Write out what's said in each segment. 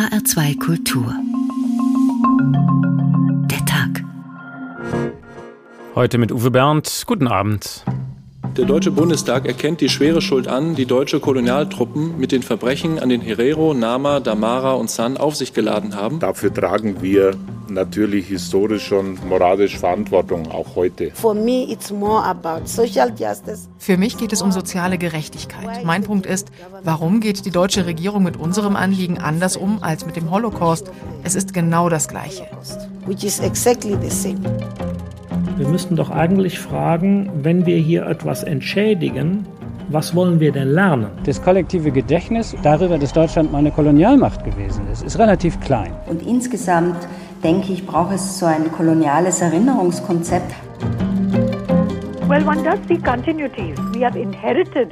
HR2 Kultur. Der Tag. Heute mit Uwe Bernd. Guten Abend. Der Deutsche Bundestag erkennt die schwere Schuld an, die deutsche Kolonialtruppen mit den Verbrechen an den Herero, Nama, Damara und San auf sich geladen haben. Dafür tragen wir natürlich historisch und moralisch Verantwortung, auch heute. For me, it's more about social justice. Für mich geht es um soziale Gerechtigkeit. Mein Punkt ist, warum geht die deutsche Regierung mit unserem Anliegen anders um als mit dem Holocaust? Es ist genau das Gleiche. Which is exactly the same. Wir müssten doch eigentlich fragen, wenn wir hier etwas entschädigen, was wollen wir denn lernen? Das kollektive Gedächtnis darüber, dass Deutschland mal eine Kolonialmacht gewesen ist, ist relativ klein. Und insgesamt denke ich, braucht es so ein koloniales Erinnerungskonzept.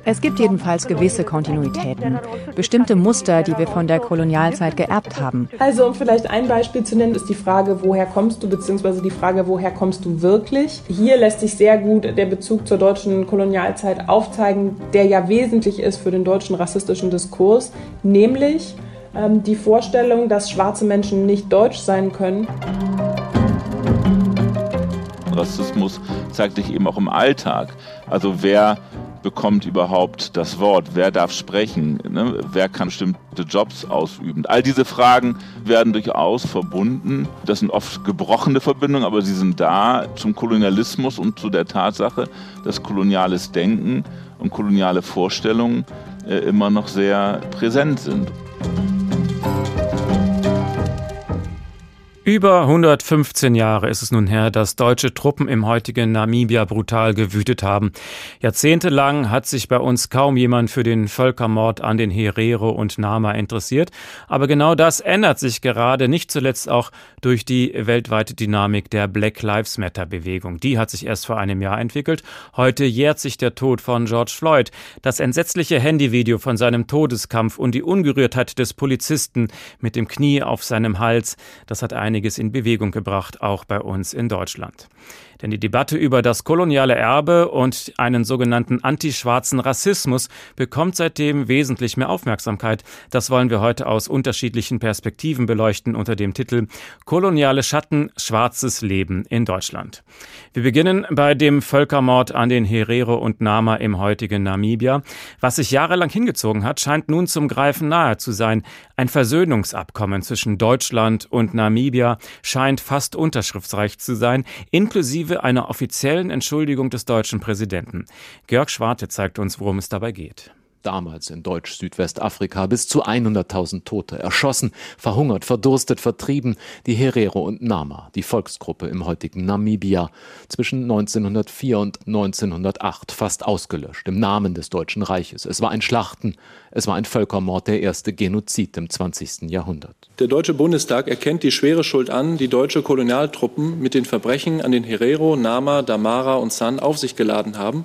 Es gibt jedenfalls gewisse Kontinuitäten, bestimmte Muster, die wir von der Kolonialzeit geerbt haben. Also um vielleicht ein Beispiel zu nennen, ist die Frage, woher kommst du, beziehungsweise die Frage, woher kommst du wirklich? Hier lässt sich sehr gut der Bezug zur deutschen Kolonialzeit aufzeigen, der ja wesentlich ist für den deutschen rassistischen Diskurs, nämlich die Vorstellung, dass schwarze Menschen nicht deutsch sein können. Rassismus zeigt sich eben auch im Alltag. Also wer bekommt überhaupt das Wort? Wer darf sprechen? Ne? Wer kann bestimmte Jobs ausüben? All diese Fragen werden durchaus verbunden. Das sind oft gebrochene Verbindungen, aber sie sind da zum Kolonialismus und zu der Tatsache, dass koloniales Denken und koloniale Vorstellungen äh, immer noch sehr präsent sind. Über 115 Jahre ist es nun her, dass deutsche Truppen im heutigen Namibia brutal gewütet haben. Jahrzehntelang hat sich bei uns kaum jemand für den Völkermord an den Herero und Nama interessiert. Aber genau das ändert sich gerade, nicht zuletzt auch durch die weltweite Dynamik der Black Lives Matter Bewegung. Die hat sich erst vor einem Jahr entwickelt. Heute jährt sich der Tod von George Floyd. Das entsetzliche Handyvideo von seinem Todeskampf und die Ungerührtheit des Polizisten mit dem Knie auf seinem Hals, das hat eine einiges in Bewegung gebracht, auch bei uns in Deutschland. Denn die Debatte über das koloniale Erbe und einen sogenannten antischwarzen Rassismus bekommt seitdem wesentlich mehr Aufmerksamkeit. Das wollen wir heute aus unterschiedlichen Perspektiven beleuchten unter dem Titel Koloniale Schatten, schwarzes Leben in Deutschland. Wir beginnen bei dem Völkermord an den Herero und Nama im heutigen Namibia. Was sich jahrelang hingezogen hat, scheint nun zum Greifen nahe zu sein. Ein Versöhnungsabkommen zwischen Deutschland und Namibia scheint fast unterschriftsreich zu sein, inklusive inklusive einer offiziellen Entschuldigung des deutschen Präsidenten. Georg Schwarte zeigt uns, worum es dabei geht damals in Deutsch-Südwestafrika bis zu 100.000 Tote, erschossen, verhungert, verdurstet, vertrieben, die Herero und Nama, die Volksgruppe im heutigen Namibia, zwischen 1904 und 1908 fast ausgelöscht im Namen des Deutschen Reiches. Es war ein Schlachten, es war ein Völkermord, der erste Genozid im 20. Jahrhundert. Der Deutsche Bundestag erkennt die schwere Schuld an, die deutsche Kolonialtruppen mit den Verbrechen an den Herero, Nama, Damara und San auf sich geladen haben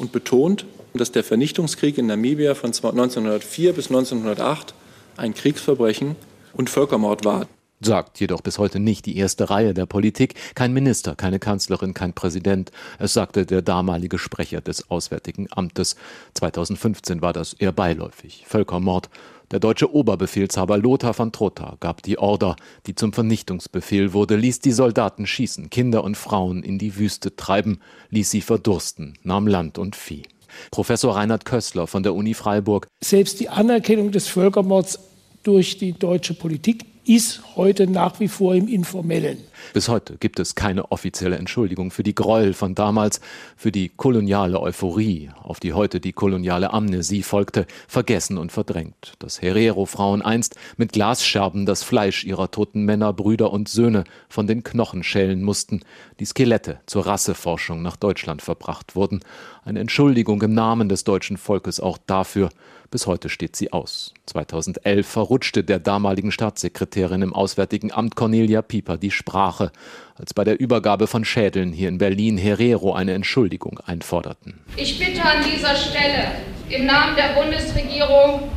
und betont, dass der Vernichtungskrieg in Namibia von 1904 bis 1908 ein Kriegsverbrechen und Völkermord war. Sagt jedoch bis heute nicht die erste Reihe der Politik, kein Minister, keine Kanzlerin, kein Präsident. Es sagte der damalige Sprecher des Auswärtigen Amtes. 2015 war das eher beiläufig. Völkermord. Der deutsche Oberbefehlshaber Lothar von Trotha gab die Order, die zum Vernichtungsbefehl wurde, ließ die Soldaten schießen, Kinder und Frauen in die Wüste treiben, ließ sie verdursten, nahm Land und Vieh. Professor Reinhard Kössler von der Uni Freiburg. Selbst die Anerkennung des Völkermords durch die deutsche Politik ist heute nach wie vor im Informellen. Bis heute gibt es keine offizielle Entschuldigung für die Gräuel von damals, für die koloniale Euphorie, auf die heute die koloniale Amnesie folgte, vergessen und verdrängt. Dass Herero-Frauen einst mit Glasscherben das Fleisch ihrer toten Männer, Brüder und Söhne von den Knochen schälen mussten, die Skelette zur Rasseforschung nach Deutschland verbracht wurden. Eine Entschuldigung im Namen des deutschen Volkes auch dafür, bis heute steht sie aus. 2011 verrutschte der damaligen Staatssekretärin im Auswärtigen Amt Cornelia Pieper die Sprache, als bei der Übergabe von Schädeln hier in Berlin Herero eine Entschuldigung einforderten. Ich bitte an dieser Stelle im Namen der Bundesregierung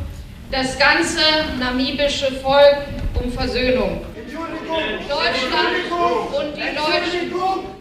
das ganze namibische Volk um Versöhnung. Deutschland und die Deutschen.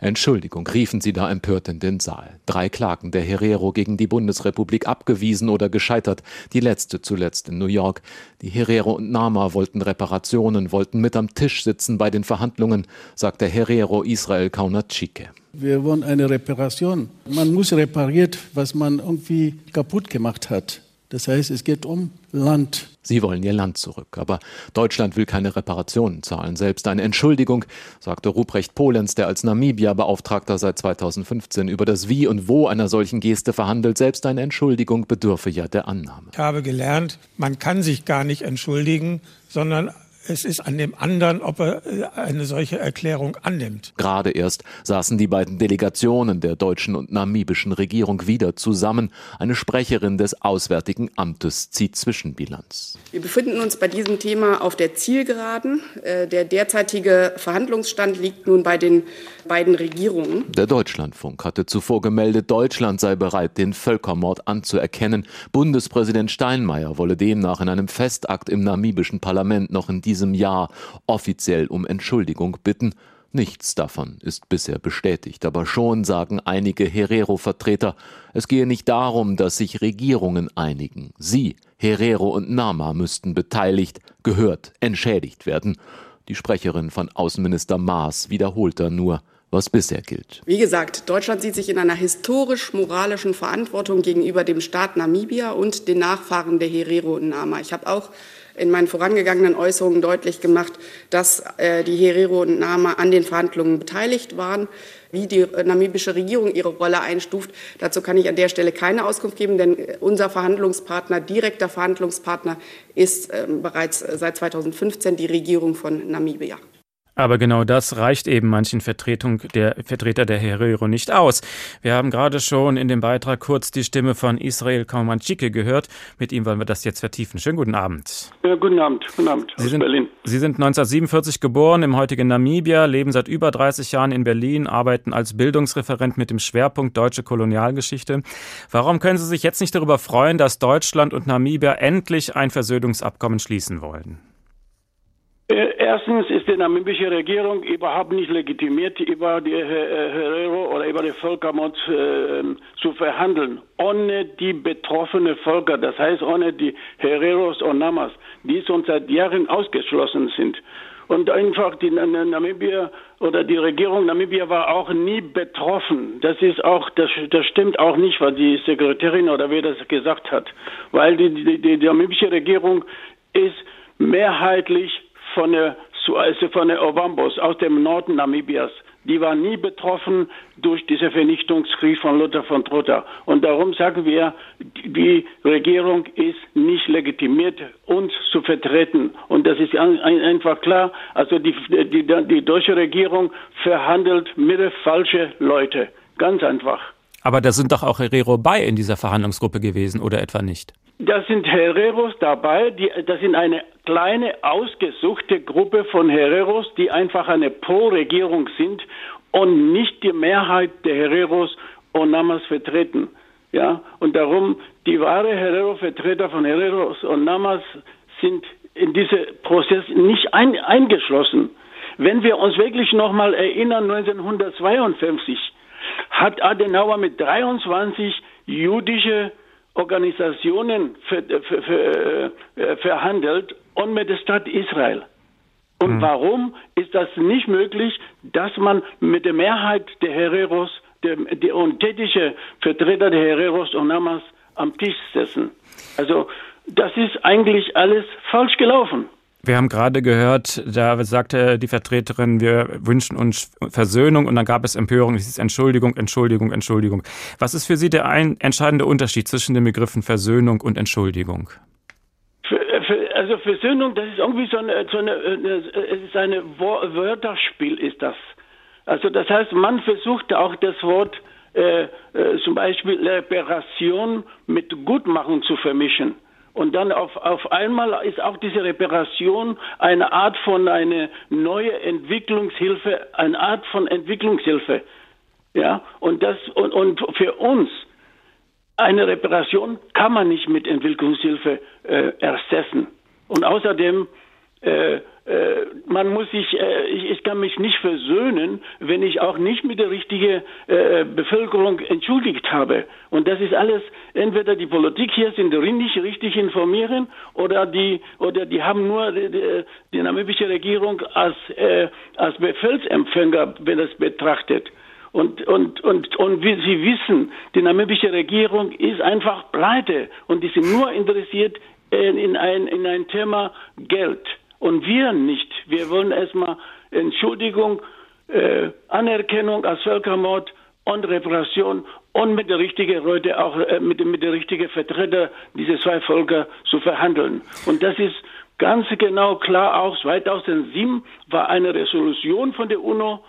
Entschuldigung, riefen sie da empört in den Saal. Drei Klagen der Herero gegen die Bundesrepublik abgewiesen oder gescheitert, die letzte zuletzt in New York. Die Herero und Nama wollten Reparationen, wollten mit am Tisch sitzen bei den Verhandlungen, sagt der Herero Israel Kaunatschike. Wir wollen eine Reparation. Man muss repariert, was man irgendwie kaputt gemacht hat. Das heißt, es geht um Land. Sie wollen ihr Land zurück. Aber Deutschland will keine Reparationen zahlen. Selbst eine Entschuldigung, sagte Ruprecht Polenz, der als Namibia-Beauftragter seit 2015 über das Wie und Wo einer solchen Geste verhandelt. Selbst eine Entschuldigung bedürfe ja der Annahme. Ich habe gelernt, man kann sich gar nicht entschuldigen, sondern es ist an dem anderen, ob er äh, eine solche Erklärung annimmt. Gerade erst saßen die beiden Delegationen der deutschen und namibischen Regierung wieder zusammen. Eine Sprecherin des Auswärtigen Amtes zieht Zwischenbilanz. Wir befinden uns bei diesem Thema auf der Zielgeraden. Äh, der derzeitige Verhandlungsstand liegt nun bei den beiden Regierungen. Der Deutschlandfunk hatte zuvor gemeldet, Deutschland sei bereit, den Völkermord anzuerkennen. Bundespräsident Steinmeier wolle demnach in einem Festakt im namibischen Parlament noch in diesem Jahr offiziell um Entschuldigung bitten. Nichts davon ist bisher bestätigt, aber schon sagen einige Herero-Vertreter, es gehe nicht darum, dass sich Regierungen einigen. Sie, Herero und Nama, müssten beteiligt, gehört, entschädigt werden. Die Sprecherin von Außenminister Maas wiederholt da nur, was bisher gilt. Wie gesagt, Deutschland sieht sich in einer historisch-moralischen Verantwortung gegenüber dem Staat Namibia und den Nachfahren der Herero und Nama. Ich habe auch in meinen vorangegangenen Äußerungen deutlich gemacht, dass äh, die Herero und Nama an den Verhandlungen beteiligt waren. Wie die äh, namibische Regierung ihre Rolle einstuft, dazu kann ich an der Stelle keine Auskunft geben, denn unser Verhandlungspartner, direkter Verhandlungspartner, ist äh, bereits seit 2015 die Regierung von Namibia. Aber genau das reicht eben manchen Vertretung der Vertreter der Herero nicht aus. Wir haben gerade schon in dem Beitrag kurz die Stimme von Israel Kaumanschike gehört. Mit ihm wollen wir das jetzt vertiefen. Schönen guten Abend. Ja, guten Abend. Guten Abend Sie sind, Berlin. Sie sind 1947 geboren im heutigen Namibia, leben seit über 30 Jahren in Berlin, arbeiten als Bildungsreferent mit dem Schwerpunkt deutsche Kolonialgeschichte. Warum können Sie sich jetzt nicht darüber freuen, dass Deutschland und Namibia endlich ein Versöhnungsabkommen schließen wollen? Erstens ist die namibische Regierung überhaupt nicht legitimiert, über die Herero oder über den Völkermord äh, zu verhandeln, ohne die betroffenen Völker, das heißt ohne die Hereros und Namas, die schon seit Jahren ausgeschlossen sind. Und einfach die Namibia oder die Regierung Namibia war auch nie betroffen. Das ist auch, das, das stimmt auch nicht, was die Sekretärin oder wer das gesagt hat, weil die, die, die namibische Regierung ist mehrheitlich von der, also von der Ovambos aus dem Norden Namibias. Die war nie betroffen durch diesen Vernichtungskrieg von Luther von Trotha. Und darum sagen wir, die Regierung ist nicht legitimiert, uns zu vertreten. Und das ist einfach klar. Also die, die, die deutsche Regierung verhandelt mit falschen Leuten. Ganz einfach. Aber da sind doch auch Herero bei in dieser Verhandlungsgruppe gewesen, oder etwa nicht? Da sind Hereros dabei, die, das sind eine kleine, ausgesuchte Gruppe von Hereros, die einfach eine Pro-Regierung sind und nicht die Mehrheit der Hereros und Namas vertreten. Ja, und darum, die wahre Herero-Vertreter von Hereros und Namas sind in diesem Prozess nicht ein, eingeschlossen. Wenn wir uns wirklich nochmal erinnern, 1952 hat Adenauer mit 23 jüdische Organisationen ver, ver, ver, äh, verhandelt und mit der Stadt Israel. Und mhm. warum ist das nicht möglich, dass man mit der Mehrheit der Hereros der, der untätige Vertreter der Hereros und Namas am Tisch sitzen? Also das ist eigentlich alles falsch gelaufen. Wir haben gerade gehört, da sagte die Vertreterin, wir wünschen uns Versöhnung und dann gab es Empörung, es ist Entschuldigung, Entschuldigung, Entschuldigung. Was ist für Sie der ein, entscheidende Unterschied zwischen den Begriffen Versöhnung und Entschuldigung? Also Versöhnung, das ist irgendwie so eine, so eine, es ist eine Wörterspiel, ist das. Also das heißt, man versucht auch das Wort äh, äh, zum Beispiel Reparation mit Gutmachen zu vermischen. Und dann auf, auf einmal ist auch diese Reparation eine Art von eine neue Entwicklungshilfe, eine Art von Entwicklungshilfe. Ja, und das, und, und für uns, eine Reparation kann man nicht mit Entwicklungshilfe äh, ersetzen. Und außerdem, äh, äh, man muss sich, äh, ich, ich, kann mich nicht versöhnen, wenn ich auch nicht mit der richtigen äh, Bevölkerung entschuldigt habe. Und das ist alles, entweder die Politik hier sind nicht richtig informieren oder die, oder die haben nur die, die, die namibische Regierung als, äh, als Befehlsempfänger, wenn das betrachtet. Und, und, und, und wie Sie wissen, die namibische Regierung ist einfach pleite und die sind nur interessiert in ein, in ein Thema Geld. Und wir nicht. Wir wollen erstmal Entschuldigung, äh, Anerkennung als Völkermord und Repression und mit der richtigen Leute auch äh, mit, mit der richtigen Vertreter dieser zwei Völker zu verhandeln. Und das ist ganz genau klar auch 2007 war eine Resolution von der UNO.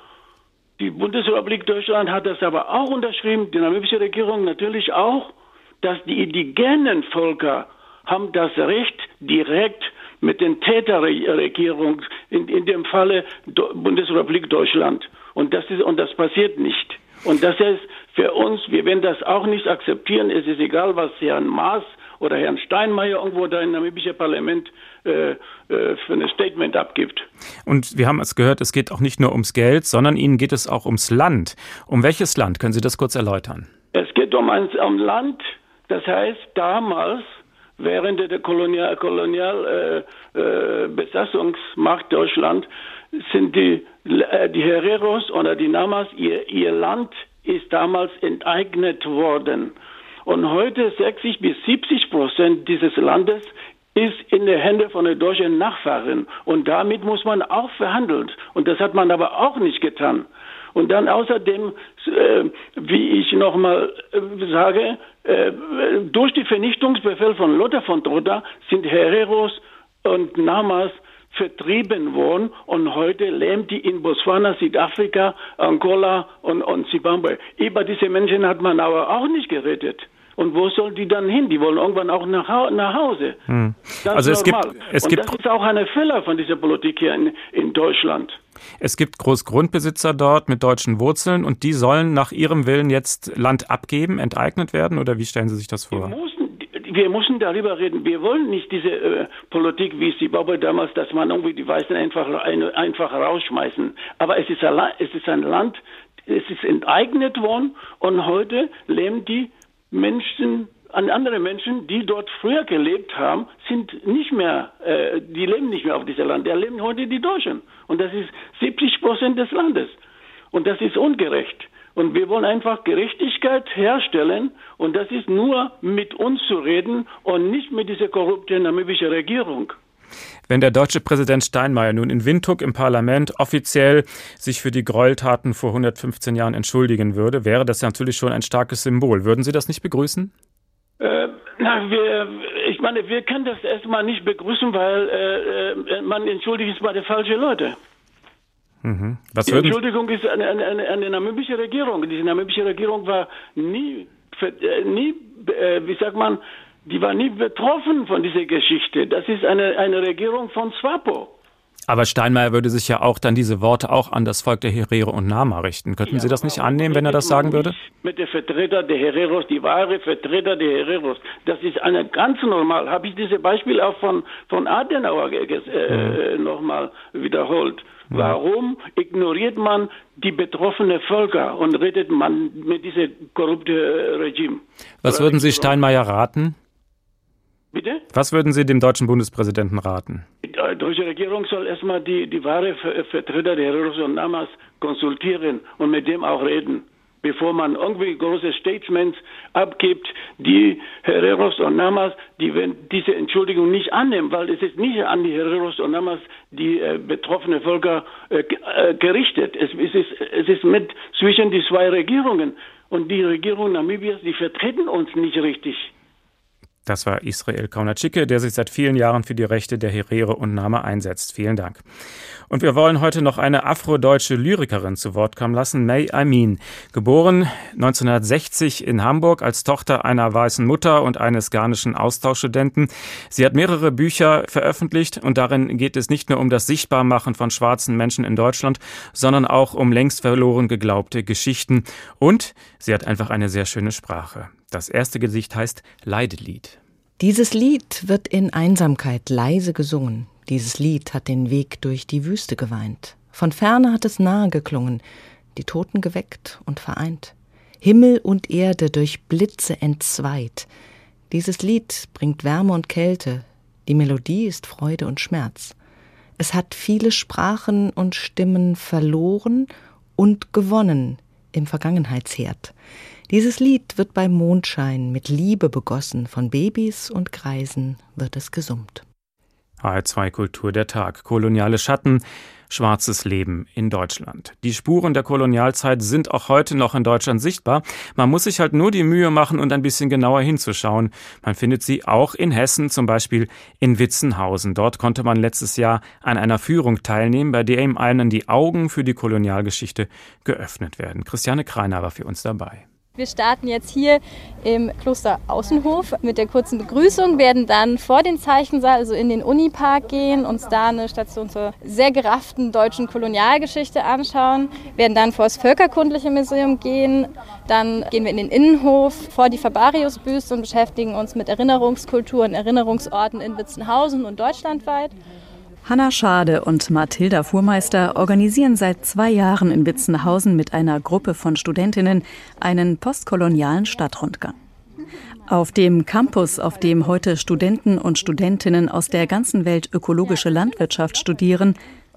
Die Bundesrepublik Deutschland hat das aber auch unterschrieben, die namibische Regierung natürlich auch, dass die indigenen Völker haben das Recht, direkt mit den Täterregierungen, in, in dem Falle Bundesrepublik Deutschland. Und das ist, und das passiert nicht. Und das ist für uns, wir werden das auch nicht akzeptieren. Es ist egal, was Herrn Maas oder Herrn Steinmeier irgendwo da im namibischen Parlament äh, äh, für ein Statement abgibt. Und wir haben es gehört, es geht auch nicht nur ums Geld, sondern Ihnen geht es auch ums Land. Um welches Land? Können Sie das kurz erläutern? Es geht um ein um Land, das heißt damals während der Kolonial, Kolonial äh, äh, Besatzungsmacht Deutschland sind die, äh, die Hereros oder die Namas, ihr, ihr Land ist damals enteignet worden. Und heute 60 bis 70 Prozent dieses Landes ist in den Händen von den deutschen Nachfahren. Und damit muss man auch verhandeln. Und das hat man aber auch nicht getan. Und dann außerdem, äh, wie ich nochmal äh, sage, durch die Vernichtungsbefehl von Lothar von Trotha sind Hereros und Namas vertrieben worden und heute leben die in Botswana, Südafrika, Angola und, und Zimbabwe. Über diese Menschen hat man aber auch nicht geredet. Und wo sollen die dann hin? Die wollen irgendwann auch nach, nach Hause. Hm. Also es gibt, es und gibt das ist auch eine Fehler von dieser Politik hier in, in Deutschland. Es gibt Großgrundbesitzer dort mit deutschen Wurzeln und die sollen nach ihrem Willen jetzt Land abgeben, enteignet werden oder wie stellen Sie sich das vor? Wir müssen, wir müssen darüber reden. Wir wollen nicht diese äh, Politik wie Zimbabwe damals, dass man irgendwie die Weißen einfach, einfach rausschmeißen. Aber es ist, ein, es ist ein Land, es ist enteignet worden und heute leben die Menschen, an andere Menschen, die dort früher gelebt haben, sind nicht mehr, äh, die leben nicht mehr auf diesem Land. Da leben heute die Deutschen. Und das ist 70 Prozent des Landes. Und das ist ungerecht. Und wir wollen einfach Gerechtigkeit herstellen. Und das ist nur mit uns zu reden und nicht mit dieser korrupten namibischen Regierung. Wenn der deutsche Präsident Steinmeier nun in Windhoek im Parlament offiziell sich für die Gräueltaten vor 115 Jahren entschuldigen würde, wäre das natürlich schon ein starkes Symbol. Würden Sie das nicht begrüßen? Äh, na, wir, ich meine, wir können das erstmal nicht begrüßen, weil äh, äh man entschuldigt ist bei den falschen Leuten. Mhm. die Entschuldigung ist eine, eine, eine, eine namibische Regierung. Diese namibische Regierung war nie, äh, nie äh, wie sagt man, die war nie betroffen von dieser Geschichte. Das ist eine, eine Regierung von SWAPO. Aber Steinmeier würde sich ja auch dann diese Worte auch an das Volk der Herero und Nama richten. Könnten ja, Sie das nicht annehmen, wenn er das sagen würde? Mit den Vertretern der Hereros, die wahre Vertreter der Hereros. Das ist eine ganz normal. Habe ich dieses Beispiel auch von, von Adenauer äh, mhm. nochmal wiederholt. Mhm. Warum ignoriert man die betroffenen Völker und redet man mit diesem korrupten Regime? Was würden Sie Steinmeier raten? Bitte? Was würden Sie dem deutschen Bundespräsidenten raten? Die deutsche Regierung soll erstmal die, die wahre Vertreter der Hereros und Namas konsultieren und mit dem auch reden, bevor man irgendwie große Statements abgibt, die Hereros und Namas, die diese Entschuldigung nicht annehmen, weil es ist nicht an die Hereros und Namas, die äh, betroffene Völker äh, äh, gerichtet. Es, es, ist, es ist mit zwischen die zwei Regierungen und die Regierung Namibias, die vertreten uns nicht richtig. Das war Israel Kaunatschike, der sich seit vielen Jahren für die Rechte der Herere und Nama einsetzt. Vielen Dank. Und wir wollen heute noch eine afrodeutsche Lyrikerin zu Wort kommen lassen, May Amin. Geboren 1960 in Hamburg als Tochter einer weißen Mutter und eines ghanischen Austauschstudenten. Sie hat mehrere Bücher veröffentlicht und darin geht es nicht nur um das Sichtbarmachen von schwarzen Menschen in Deutschland, sondern auch um längst verloren geglaubte Geschichten. Und sie hat einfach eine sehr schöne Sprache. Das erste Gedicht heißt Leidelied. Dieses Lied wird in Einsamkeit leise gesungen. Dieses Lied hat den Weg durch die Wüste geweint. Von ferne hat es nahe geklungen, die Toten geweckt und vereint. Himmel und Erde durch Blitze entzweit. Dieses Lied bringt Wärme und Kälte. Die Melodie ist Freude und Schmerz. Es hat viele Sprachen und Stimmen verloren und gewonnen im Vergangenheitsherd. Dieses Lied wird beim Mondschein mit Liebe begossen, von Babys und Greisen wird es gesummt. HR2 Kultur der Tag. Koloniale Schatten, schwarzes Leben in Deutschland. Die Spuren der Kolonialzeit sind auch heute noch in Deutschland sichtbar. Man muss sich halt nur die Mühe machen und ein bisschen genauer hinzuschauen. Man findet sie auch in Hessen, zum Beispiel in Witzenhausen. Dort konnte man letztes Jahr an einer Führung teilnehmen, bei der ihm einen die Augen für die Kolonialgeschichte geöffnet werden. Christiane Kreiner war für uns dabei. Wir starten jetzt hier im Kloster Außenhof mit der kurzen Begrüßung, werden dann vor den Zeichensaal, also in den Unipark gehen, uns da eine Station zur sehr gerafften deutschen Kolonialgeschichte anschauen, werden dann vor das Völkerkundliche Museum gehen, dann gehen wir in den Innenhof vor die Fabarius-Büste und beschäftigen uns mit Erinnerungskultur und Erinnerungsorten in Witzenhausen und deutschlandweit. Hanna Schade und Mathilda Fuhrmeister organisieren seit zwei Jahren in Witzenhausen mit einer Gruppe von Studentinnen einen postkolonialen Stadtrundgang. Auf dem Campus, auf dem heute Studenten und Studentinnen aus der ganzen Welt ökologische Landwirtschaft studieren,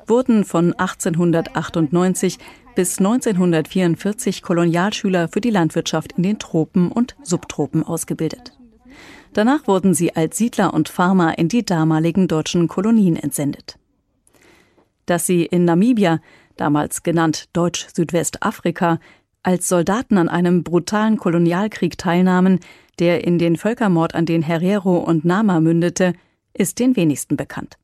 wurden von 1898 bis 1944 Kolonialschüler für die Landwirtschaft in den Tropen und Subtropen ausgebildet. Danach wurden sie als Siedler und Farmer in die damaligen deutschen Kolonien entsendet. Dass sie in Namibia, damals genannt Deutsch-Südwestafrika, als Soldaten an einem brutalen Kolonialkrieg teilnahmen, der in den Völkermord an den Herero und Nama mündete, ist den wenigsten bekannt.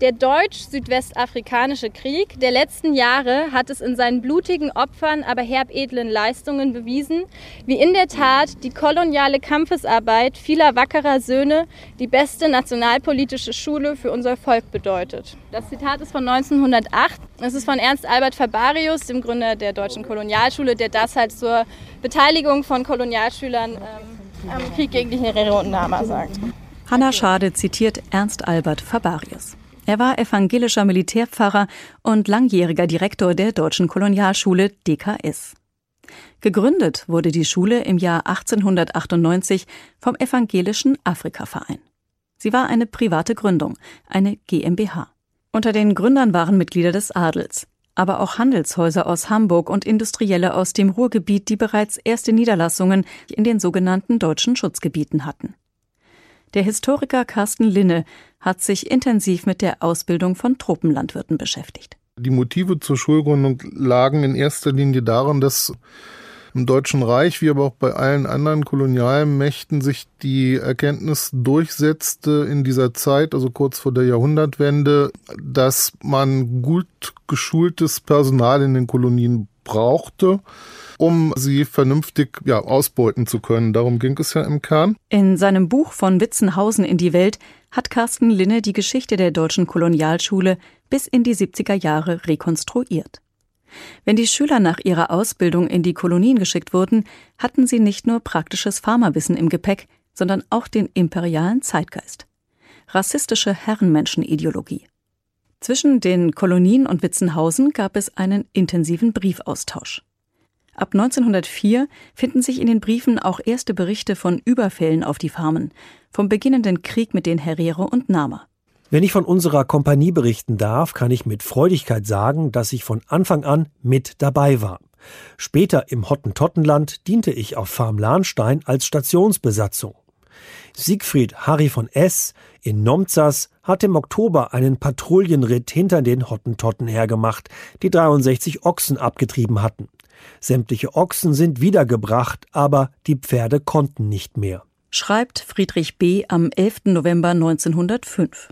Der deutsch-südwestafrikanische Krieg der letzten Jahre hat es in seinen blutigen Opfern, aber herbedlen Leistungen bewiesen, wie in der Tat die koloniale Kampfesarbeit vieler wackerer Söhne die beste nationalpolitische Schule für unser Volk bedeutet. Das Zitat ist von 1908. Es ist von Ernst Albert Fabarius, dem Gründer der deutschen Kolonialschule, der das halt zur Beteiligung von Kolonialschülern ähm, am Krieg gegen die Herero und Nama sagt. Hanna Schade zitiert Ernst Albert Fabarius. Er war evangelischer Militärpfarrer und langjähriger Direktor der Deutschen Kolonialschule DKS. Gegründet wurde die Schule im Jahr 1898 vom Evangelischen Afrikaverein. Sie war eine private Gründung, eine GmbH. Unter den Gründern waren Mitglieder des Adels, aber auch Handelshäuser aus Hamburg und Industrielle aus dem Ruhrgebiet, die bereits erste Niederlassungen in den sogenannten deutschen Schutzgebieten hatten. Der Historiker Carsten Linne hat sich intensiv mit der Ausbildung von Tropenlandwirten beschäftigt. Die Motive zur Schulgründung lagen in erster Linie darin, dass im Deutschen Reich, wie aber auch bei allen anderen Kolonialmächten, sich die Erkenntnis durchsetzte in dieser Zeit, also kurz vor der Jahrhundertwende, dass man gut geschultes Personal in den Kolonien brauchte um sie vernünftig ja, ausbeuten zu können. Darum ging es ja im Kern. In seinem Buch von Witzenhausen in die Welt hat Carsten Linne die Geschichte der deutschen Kolonialschule bis in die 70er Jahre rekonstruiert. Wenn die Schüler nach ihrer Ausbildung in die Kolonien geschickt wurden, hatten sie nicht nur praktisches Pharmawissen im Gepäck, sondern auch den imperialen Zeitgeist. Rassistische Herrenmenschenideologie. Zwischen den Kolonien und Witzenhausen gab es einen intensiven Briefaustausch. Ab 1904 finden sich in den Briefen auch erste Berichte von Überfällen auf die Farmen, vom beginnenden Krieg mit den Herero und Nama. Wenn ich von unserer Kompanie berichten darf, kann ich mit Freudigkeit sagen, dass ich von Anfang an mit dabei war. Später im Hottentottenland diente ich auf Farm Lahnstein als Stationsbesatzung. Siegfried Harry von S. in Nomzas hat im Oktober einen Patrouillenritt hinter den Hottentotten hergemacht, die 63 Ochsen abgetrieben hatten. Sämtliche Ochsen sind wiedergebracht, aber die Pferde konnten nicht mehr. Schreibt Friedrich B. am 11. November 1905.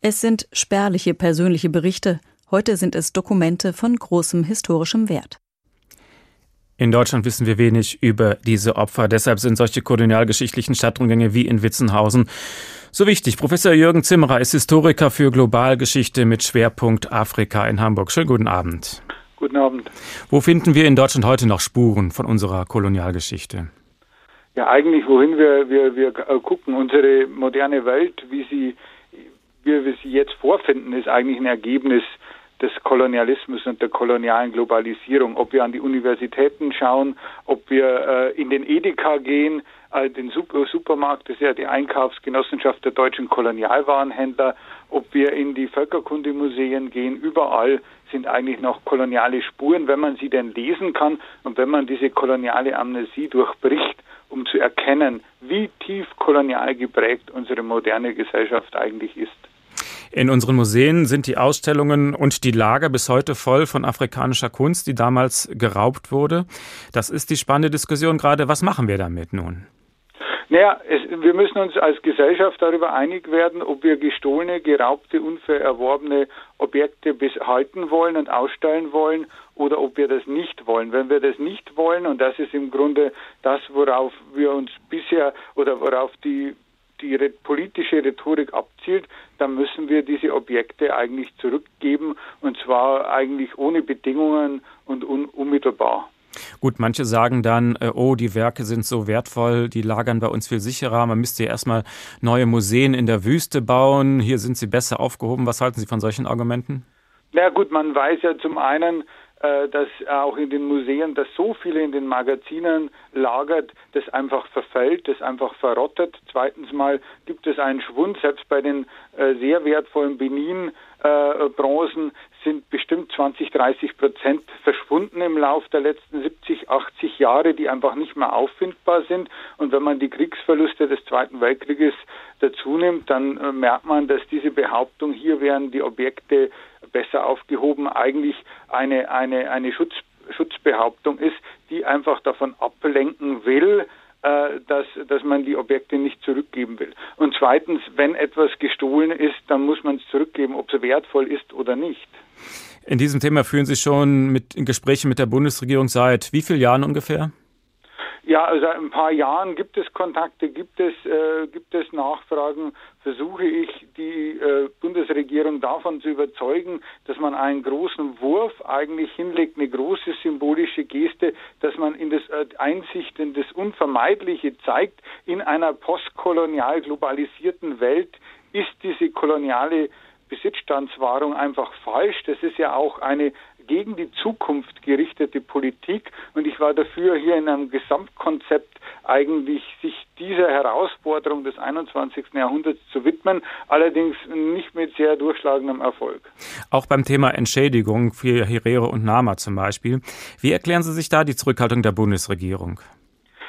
Es sind spärliche persönliche Berichte, heute sind es Dokumente von großem historischem Wert. In Deutschland wissen wir wenig über diese Opfer. Deshalb sind solche kolonialgeschichtlichen Stadtrundgänge wie in Witzenhausen so wichtig. Professor Jürgen Zimmerer ist Historiker für Globalgeschichte mit Schwerpunkt Afrika in Hamburg. Schönen guten Abend. Guten Abend. Wo finden wir in Deutschland heute noch Spuren von unserer Kolonialgeschichte? Ja, eigentlich wohin wir, wir, wir gucken. Unsere moderne Welt, wie sie wie wir sie jetzt vorfinden, ist eigentlich ein Ergebnis des Kolonialismus und der kolonialen Globalisierung. Ob wir an die Universitäten schauen, ob wir äh, in den Edeka gehen, äh, den Super Supermarkt, das ist ja die Einkaufsgenossenschaft der deutschen Kolonialwarenhändler, ob wir in die Völkerkundemuseen gehen, überall sind eigentlich noch koloniale Spuren, wenn man sie denn lesen kann und wenn man diese koloniale Amnesie durchbricht, um zu erkennen, wie tief kolonial geprägt unsere moderne Gesellschaft eigentlich ist. In unseren Museen sind die Ausstellungen und die Lager bis heute voll von afrikanischer Kunst, die damals geraubt wurde. Das ist die spannende Diskussion gerade. Was machen wir damit nun? Naja, es, wir müssen uns als Gesellschaft darüber einig werden, ob wir gestohlene, geraubte, unfair erworbene Objekte behalten wollen und ausstellen wollen oder ob wir das nicht wollen. Wenn wir das nicht wollen, und das ist im Grunde das, worauf wir uns bisher oder worauf die die politische Rhetorik abzielt, dann müssen wir diese Objekte eigentlich zurückgeben und zwar eigentlich ohne Bedingungen und un unmittelbar. Gut, manche sagen dann, äh, oh, die Werke sind so wertvoll, die lagern bei uns viel sicherer. Man müsste ja erstmal neue Museen in der Wüste bauen. Hier sind sie besser aufgehoben. Was halten Sie von solchen Argumenten? Na gut, man weiß ja zum einen, äh, dass auch in den Museen, dass so viele in den Magazinen lagert, das einfach verfällt, das einfach verrottet. Zweitens mal gibt es einen Schwund, selbst bei den äh, sehr wertvollen Benin-Bronzen sind bestimmt 20, 30 Prozent verschwunden im Lauf der letzten 70, 80 Jahre, die einfach nicht mehr auffindbar sind. Und wenn man die Kriegsverluste des Zweiten Weltkrieges dazu nimmt, dann äh, merkt man, dass diese Behauptung, hier wären die Objekte besser aufgehoben, eigentlich eine, eine, eine Schutz, Schutzbehauptung ist, die einfach davon ablenken will, dass, dass man die Objekte nicht zurückgeben will. Und zweitens, wenn etwas gestohlen ist, dann muss man es zurückgeben, ob es wertvoll ist oder nicht. In diesem Thema führen Sie schon mit Gespräche mit der Bundesregierung seit wie vielen Jahren ungefähr? Ja, also ein paar Jahren gibt es Kontakte, gibt es, äh, gibt es Nachfragen, versuche ich die äh, Bundesregierung davon zu überzeugen, dass man einen großen Wurf eigentlich hinlegt, eine große symbolische Geste, dass man in das äh, Einsicht in das Unvermeidliche zeigt. In einer postkolonial globalisierten Welt ist diese koloniale Besitzstandswahrung einfach falsch. Das ist ja auch eine gegen die Zukunft gerichtete Politik und ich war dafür, hier in einem Gesamtkonzept eigentlich sich dieser Herausforderung des 21. Jahrhunderts zu widmen, allerdings nicht mit sehr durchschlagendem Erfolg. Auch beim Thema Entschädigung für Herero und Nama zum Beispiel. Wie erklären Sie sich da die Zurückhaltung der Bundesregierung?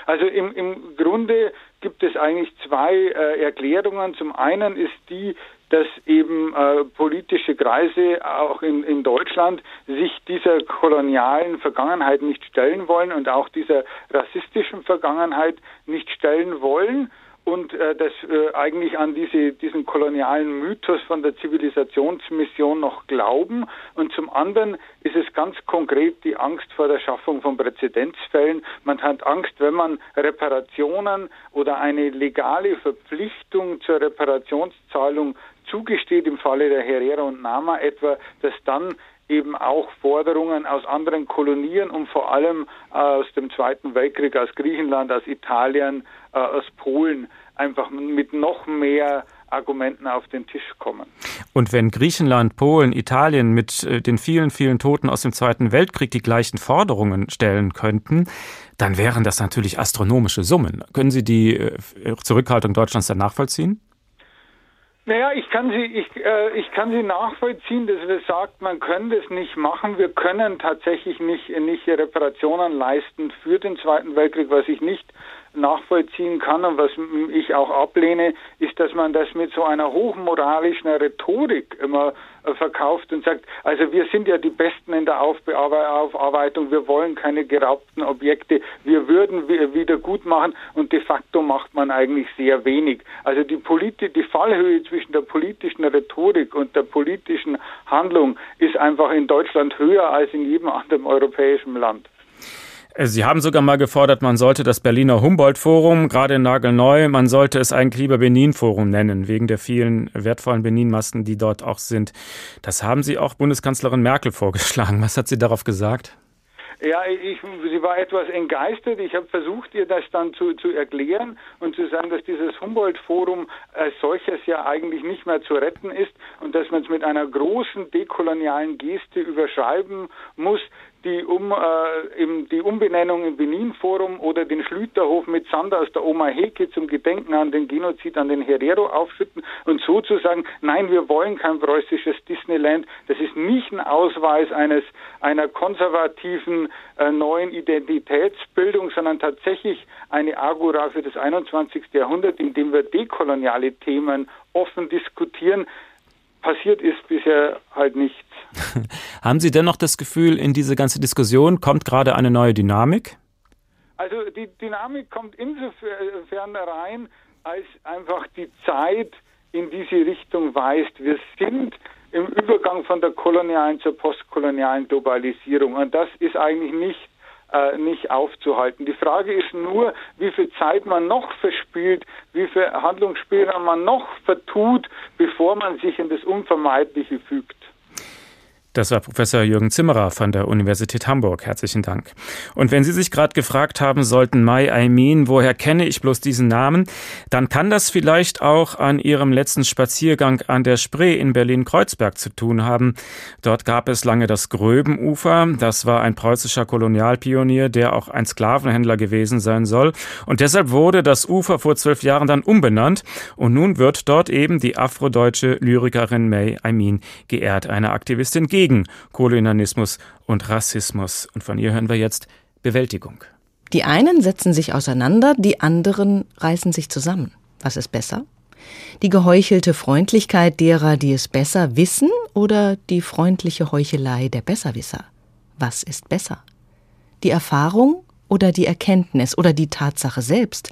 Also im, im Grunde gibt es eigentlich zwei äh, Erklärungen. Zum einen ist die, dass eben äh, politische Kreise auch in, in Deutschland sich dieser kolonialen Vergangenheit nicht stellen wollen und auch dieser rassistischen Vergangenheit nicht stellen wollen und äh, das äh, eigentlich an diese, diesen kolonialen Mythos von der Zivilisationsmission noch glauben. Und zum anderen ist es ganz konkret die Angst vor der Schaffung von Präzedenzfällen. Man hat Angst, wenn man Reparationen oder eine legale Verpflichtung zur Reparationszahlung zugesteht, im Falle der Herrera und Nama etwa, dass dann eben auch Forderungen aus anderen Kolonien und vor allem aus dem Zweiten Weltkrieg, aus Griechenland, aus Italien, äh, aus Polen einfach mit noch mehr Argumenten auf den Tisch kommen. Und wenn Griechenland, Polen, Italien mit äh, den vielen, vielen Toten aus dem Zweiten Weltkrieg die gleichen Forderungen stellen könnten, dann wären das natürlich astronomische Summen. Können Sie die äh, Zurückhaltung Deutschlands dann nachvollziehen? Naja, ich kann sie, ich, äh, ich kann sie nachvollziehen, dass wir sagt, man kann das nicht machen. Wir können tatsächlich nicht, nicht Reparationen leisten für den Zweiten Weltkrieg, was ich nicht nachvollziehen kann und was ich auch ablehne, ist, dass man das mit so einer hochmoralischen Rhetorik immer äh, verkauft und sagt, also wir sind ja die Besten in der Aufarbeitung, wir wollen keine geraubten Objekte, wir würden wieder gut machen und de facto macht man eigentlich sehr wenig. Also die, Politi die Fallhöhe zwischen der politischen Rhetorik und der politischen Handlung ist einfach in Deutschland höher als in jedem anderen europäischen Land. Sie haben sogar mal gefordert, man sollte das Berliner Humboldt-Forum, gerade nagelneu, man sollte es eigentlich lieber Benin-Forum nennen, wegen der vielen wertvollen Benin-Masken, die dort auch sind. Das haben Sie auch Bundeskanzlerin Merkel vorgeschlagen. Was hat sie darauf gesagt? Ja, ich, sie war etwas entgeistert. Ich habe versucht, ihr das dann zu, zu erklären und zu sagen, dass dieses Humboldt-Forum als solches ja eigentlich nicht mehr zu retten ist und dass man es mit einer großen dekolonialen Geste überschreiben muss die, um, äh, die Umbenennung im Benin-Forum oder den Schlüterhof mit Sander aus der Oma Heke zum Gedenken an den Genozid an den Herero aufschütten und sozusagen, nein, wir wollen kein preußisches Disneyland. Das ist nicht ein Ausweis eines einer konservativen äh, neuen Identitätsbildung, sondern tatsächlich eine Agora für das 21. Jahrhundert, in dem wir dekoloniale Themen offen diskutieren. Passiert ist bisher halt nichts. Haben Sie dennoch das Gefühl, in diese ganze Diskussion kommt gerade eine neue Dynamik? Also die Dynamik kommt insofern rein, als einfach die Zeit in diese Richtung weist. Wir sind im Übergang von der kolonialen zur postkolonialen Globalisierung und das ist eigentlich nicht nicht aufzuhalten. Die Frage ist nur, wie viel Zeit man noch verspielt, wie viel Handlungsspielraum man noch vertut, bevor man sich in das Unvermeidliche fügt. Das war Professor Jürgen Zimmerer von der Universität Hamburg. Herzlichen Dank. Und wenn Sie sich gerade gefragt haben sollten, Mai Aimin, woher kenne ich bloß diesen Namen, dann kann das vielleicht auch an Ihrem letzten Spaziergang an der Spree in Berlin-Kreuzberg zu tun haben. Dort gab es lange das Gröbenufer. Das war ein preußischer Kolonialpionier, der auch ein Sklavenhändler gewesen sein soll. Und deshalb wurde das Ufer vor zwölf Jahren dann umbenannt. Und nun wird dort eben die afrodeutsche Lyrikerin May Aimin geehrt, eine Aktivistin gegen gegen Kolonialismus und Rassismus. Und von ihr hören wir jetzt Bewältigung. Die einen setzen sich auseinander, die anderen reißen sich zusammen. Was ist besser? Die geheuchelte Freundlichkeit derer, die es besser wissen, oder die freundliche Heuchelei der Besserwisser? Was ist besser? Die Erfahrung oder die Erkenntnis oder die Tatsache selbst?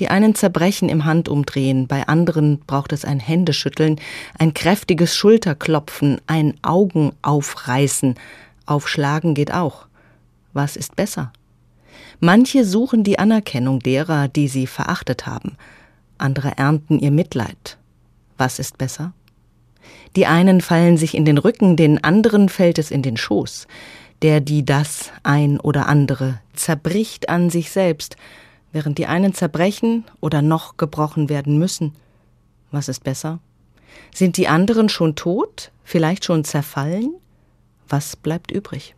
Die einen zerbrechen im Handumdrehen, bei anderen braucht es ein Händeschütteln, ein kräftiges Schulterklopfen, ein Augenaufreißen. Aufschlagen geht auch. Was ist besser? Manche suchen die Anerkennung derer, die sie verachtet haben. Andere ernten ihr Mitleid. Was ist besser? Die einen fallen sich in den Rücken, den anderen fällt es in den Schoß. Der, die das ein oder andere zerbricht an sich selbst, während die einen zerbrechen oder noch gebrochen werden müssen. Was ist besser? Sind die anderen schon tot, vielleicht schon zerfallen? Was bleibt übrig?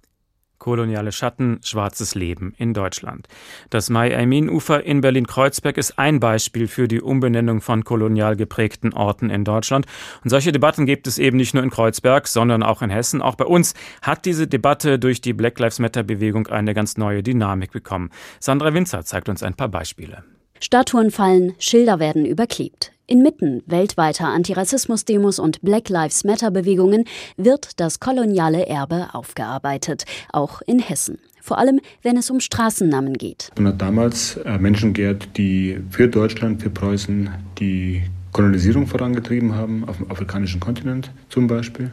Koloniale Schatten, schwarzes Leben in Deutschland. Das Mai-Aimin-Ufer in Berlin-Kreuzberg ist ein Beispiel für die Umbenennung von kolonial geprägten Orten in Deutschland. Und solche Debatten gibt es eben nicht nur in Kreuzberg, sondern auch in Hessen. Auch bei uns hat diese Debatte durch die Black Lives Matter-Bewegung eine ganz neue Dynamik bekommen. Sandra Winzer zeigt uns ein paar Beispiele. Statuen fallen, Schilder werden überklebt. Inmitten weltweiter Antirassismus-Demos und Black Lives Matter-Bewegungen wird das koloniale Erbe aufgearbeitet, auch in Hessen. Vor allem, wenn es um Straßennamen geht. Man hat damals äh, Menschen geehrt, die für Deutschland, für Preußen die Kolonisierung vorangetrieben haben, auf dem afrikanischen Kontinent zum Beispiel.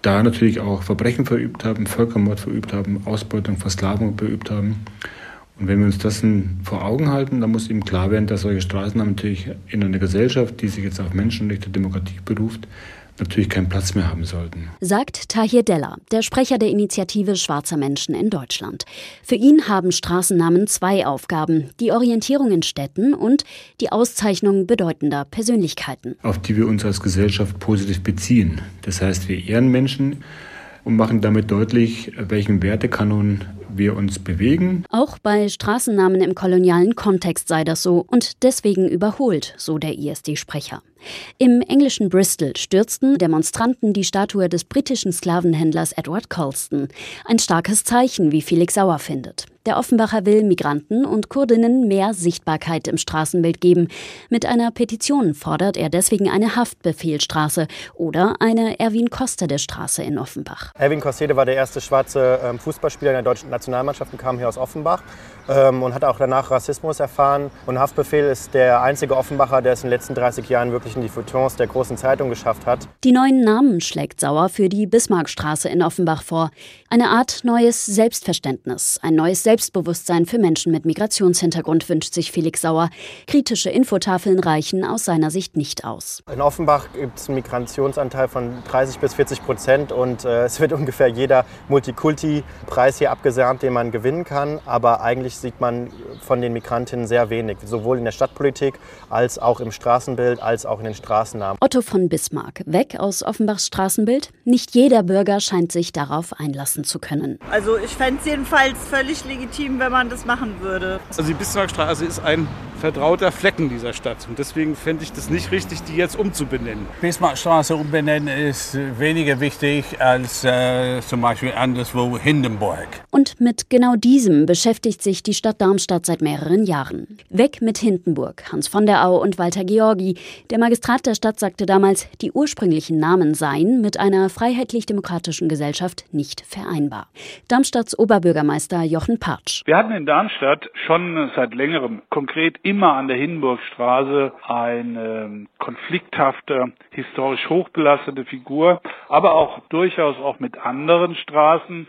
Da natürlich auch Verbrechen verübt haben, Völkermord verübt haben, Ausbeutung, Versklavung verübt haben. Und wenn wir uns das vor Augen halten, dann muss ihm klar werden, dass solche Straßennamen natürlich in einer Gesellschaft, die sich jetzt auf Menschenrechte, Demokratie beruft, natürlich keinen Platz mehr haben sollten. Sagt Tahir Della, der Sprecher der Initiative Schwarzer Menschen in Deutschland. Für ihn haben Straßennamen zwei Aufgaben, die Orientierung in Städten und die Auszeichnung bedeutender Persönlichkeiten. Auf die wir uns als Gesellschaft positiv beziehen. Das heißt, wir ehren Menschen und machen damit deutlich, welchen Wertekanon wir uns bewegen. Auch bei Straßennamen im kolonialen Kontext sei das so und deswegen überholt, so der ISD-Sprecher. Im englischen Bristol stürzten Demonstranten die Statue des britischen Sklavenhändlers Edward Colston. Ein starkes Zeichen, wie Felix Sauer findet. Der Offenbacher will Migranten und Kurdinnen mehr Sichtbarkeit im Straßenbild geben. Mit einer Petition fordert er deswegen eine Haftbefehlstraße oder eine Erwin Kostede Straße in Offenbach. Erwin Kostede war der erste schwarze ähm, Fußballspieler in der deutschen Nationalmannschaft und kam hier aus Offenbach ähm, und hat auch danach Rassismus erfahren. Und Haftbefehl ist der einzige Offenbacher, der es in den letzten 30 Jahren wirklich in die Futons der großen Zeitung geschafft hat. Die neuen Namen schlägt Sauer für die Bismarckstraße in Offenbach vor. Eine Art neues Selbstverständnis, ein neues Selbstbewusstsein für Menschen mit Migrationshintergrund, wünscht sich Felix Sauer. Kritische Infotafeln reichen aus seiner Sicht nicht aus. In Offenbach gibt es einen Migrationsanteil von 30 bis 40 Prozent und äh, es wird ungefähr jeder Multikulti-Preis hier abgesandt, den man gewinnen kann. Aber eigentlich sieht man von den Migrantinnen sehr wenig, sowohl in der Stadtpolitik als auch im Straßenbild, als auch in den Straßennamen. Otto von Bismarck, weg aus Offenbachs Straßenbild. Nicht jeder Bürger scheint sich darauf einlassen zu können. Also ich fände es jedenfalls völlig legitim, wenn man das machen würde. Also die Bismarckstraße ist ein vertrauter Flecken dieser Stadt. Und deswegen fände ich das nicht richtig, die jetzt umzubenennen. Bismarckstraße umbenennen ist weniger wichtig als äh, zum Beispiel anderswo Hindenburg. Und mit genau diesem beschäftigt sich die Stadt Darmstadt seit mehreren Jahren. Weg mit Hindenburg, Hans von der Au und Walter Georgi. Der Magistrat der Stadt sagte damals, die ursprünglichen Namen seien mit einer freiheitlich-demokratischen Gesellschaft nicht vereinbar. Darmstadts Oberbürgermeister Jochen Partsch. Wir hatten in Darmstadt schon seit längerem konkret immer an der Hindenburgstraße eine konflikthafte, historisch hochbelastete Figur, aber auch durchaus auch mit anderen Straßen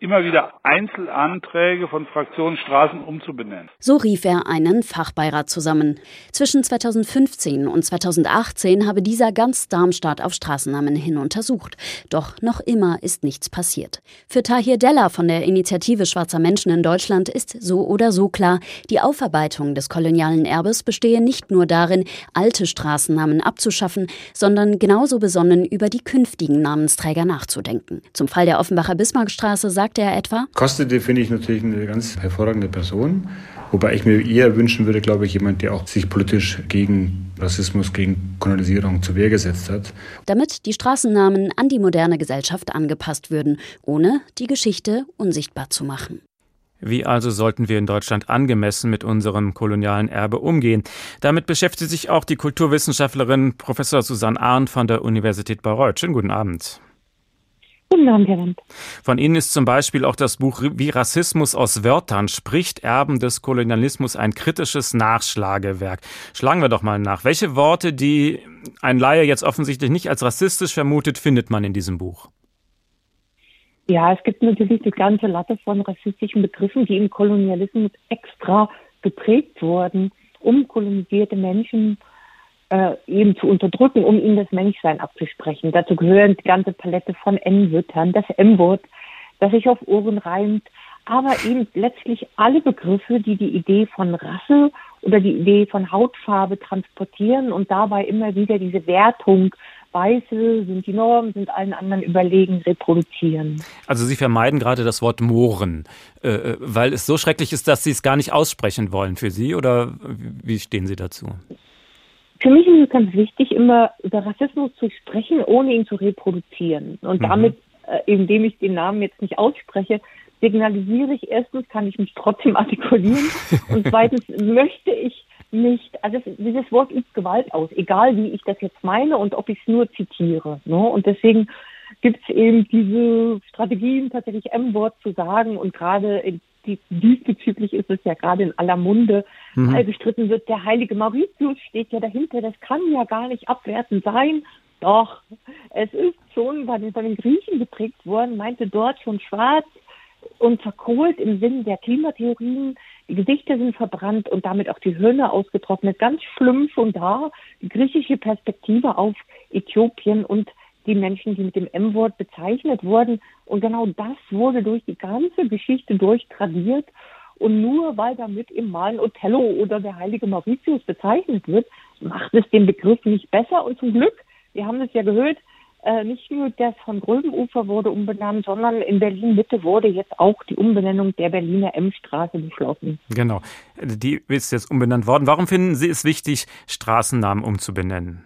immer wieder Einzelanträge von Fraktionen Straßen umzubenennen. So rief er einen Fachbeirat zusammen. Zwischen 2015 und 2018 habe dieser ganz Darmstadt auf Straßennamen hin untersucht. Doch noch immer ist nichts passiert. Für Tahir Della von der Initiative Schwarzer Menschen in Deutschland ist so oder so klar, die Aufarbeitung des kolonialen Erbes bestehe nicht nur darin, alte Straßennamen abzuschaffen, sondern genauso besonnen über die künftigen Namensträger nachzudenken. Zum Fall der Offenbacher Bismarckstraße sagt sagte er etwa? Kostete finde ich natürlich eine ganz hervorragende Person. Wobei ich mir eher wünschen würde, glaube ich, jemand, der auch sich politisch gegen Rassismus, gegen Kolonisierung zur Wehr gesetzt hat. Damit die Straßennamen an die moderne Gesellschaft angepasst würden, ohne die Geschichte unsichtbar zu machen. Wie also sollten wir in Deutschland angemessen mit unserem kolonialen Erbe umgehen? Damit beschäftigt sich auch die Kulturwissenschaftlerin Professor Susanne Arndt von der Universität Bayreuth. Schönen guten Abend. Land. Von Ihnen ist zum Beispiel auch das Buch Wie Rassismus aus Wörtern spricht, Erben des Kolonialismus, ein kritisches Nachschlagewerk. Schlagen wir doch mal nach. Welche Worte, die ein Laie jetzt offensichtlich nicht als rassistisch vermutet, findet man in diesem Buch? Ja, es gibt natürlich die ganze Latte von rassistischen Begriffen, die im Kolonialismus extra geprägt wurden, um kolonisierte Menschen äh, eben zu unterdrücken, um ihnen das Menschsein abzusprechen. Dazu gehören die ganze Palette von N-Wörtern, das M-Wort, das sich auf Ohren reimt, aber eben letztlich alle Begriffe, die die Idee von Rasse oder die Idee von Hautfarbe transportieren und dabei immer wieder diese Wertung Weiße sind die Norm, sind allen anderen überlegen, reproduzieren. Also Sie vermeiden gerade das Wort Mohren, äh, äh weil es so schrecklich ist, dass Sie es gar nicht aussprechen wollen für Sie oder wie stehen Sie dazu? Für mich ist es ganz wichtig, immer über Rassismus zu sprechen, ohne ihn zu reproduzieren. Und mhm. damit, äh, indem ich den Namen jetzt nicht ausspreche, signalisiere ich erstens, kann ich mich trotzdem artikulieren und zweitens möchte ich nicht, also dieses Wort übt Gewalt aus, egal wie ich das jetzt meine und ob ich es nur zitiere. Ne? Und deswegen gibt es eben diese Strategien, tatsächlich M-Wort zu sagen und gerade in diesbezüglich ist es ja gerade in aller Munde, mhm. weil bestritten wird, der heilige Mauritius steht ja dahinter. Das kann ja gar nicht abwertend sein. Doch, es ist schon bei den, bei den Griechen geprägt worden, meinte dort schon schwarz und verkohlt im Sinn der Klimatheorien. Die Gesichter sind verbrannt und damit auch die Hirne ausgetrocknet. Ganz schlimm schon da. Die griechische Perspektive auf Äthiopien und die Menschen, die mit dem M-Wort bezeichnet wurden. Und genau das wurde durch die ganze Geschichte durchtradiert. Und nur weil damit im Malen Othello oder der heilige Mauritius bezeichnet wird, macht es den Begriff nicht besser. Und zum Glück, wir haben es ja gehört, äh, nicht nur das von Gröbenufer wurde umbenannt, sondern in Berlin Mitte wurde jetzt auch die Umbenennung der Berliner M-Straße beschlossen. Genau, die ist jetzt umbenannt worden. Warum finden Sie es wichtig, Straßennamen umzubenennen?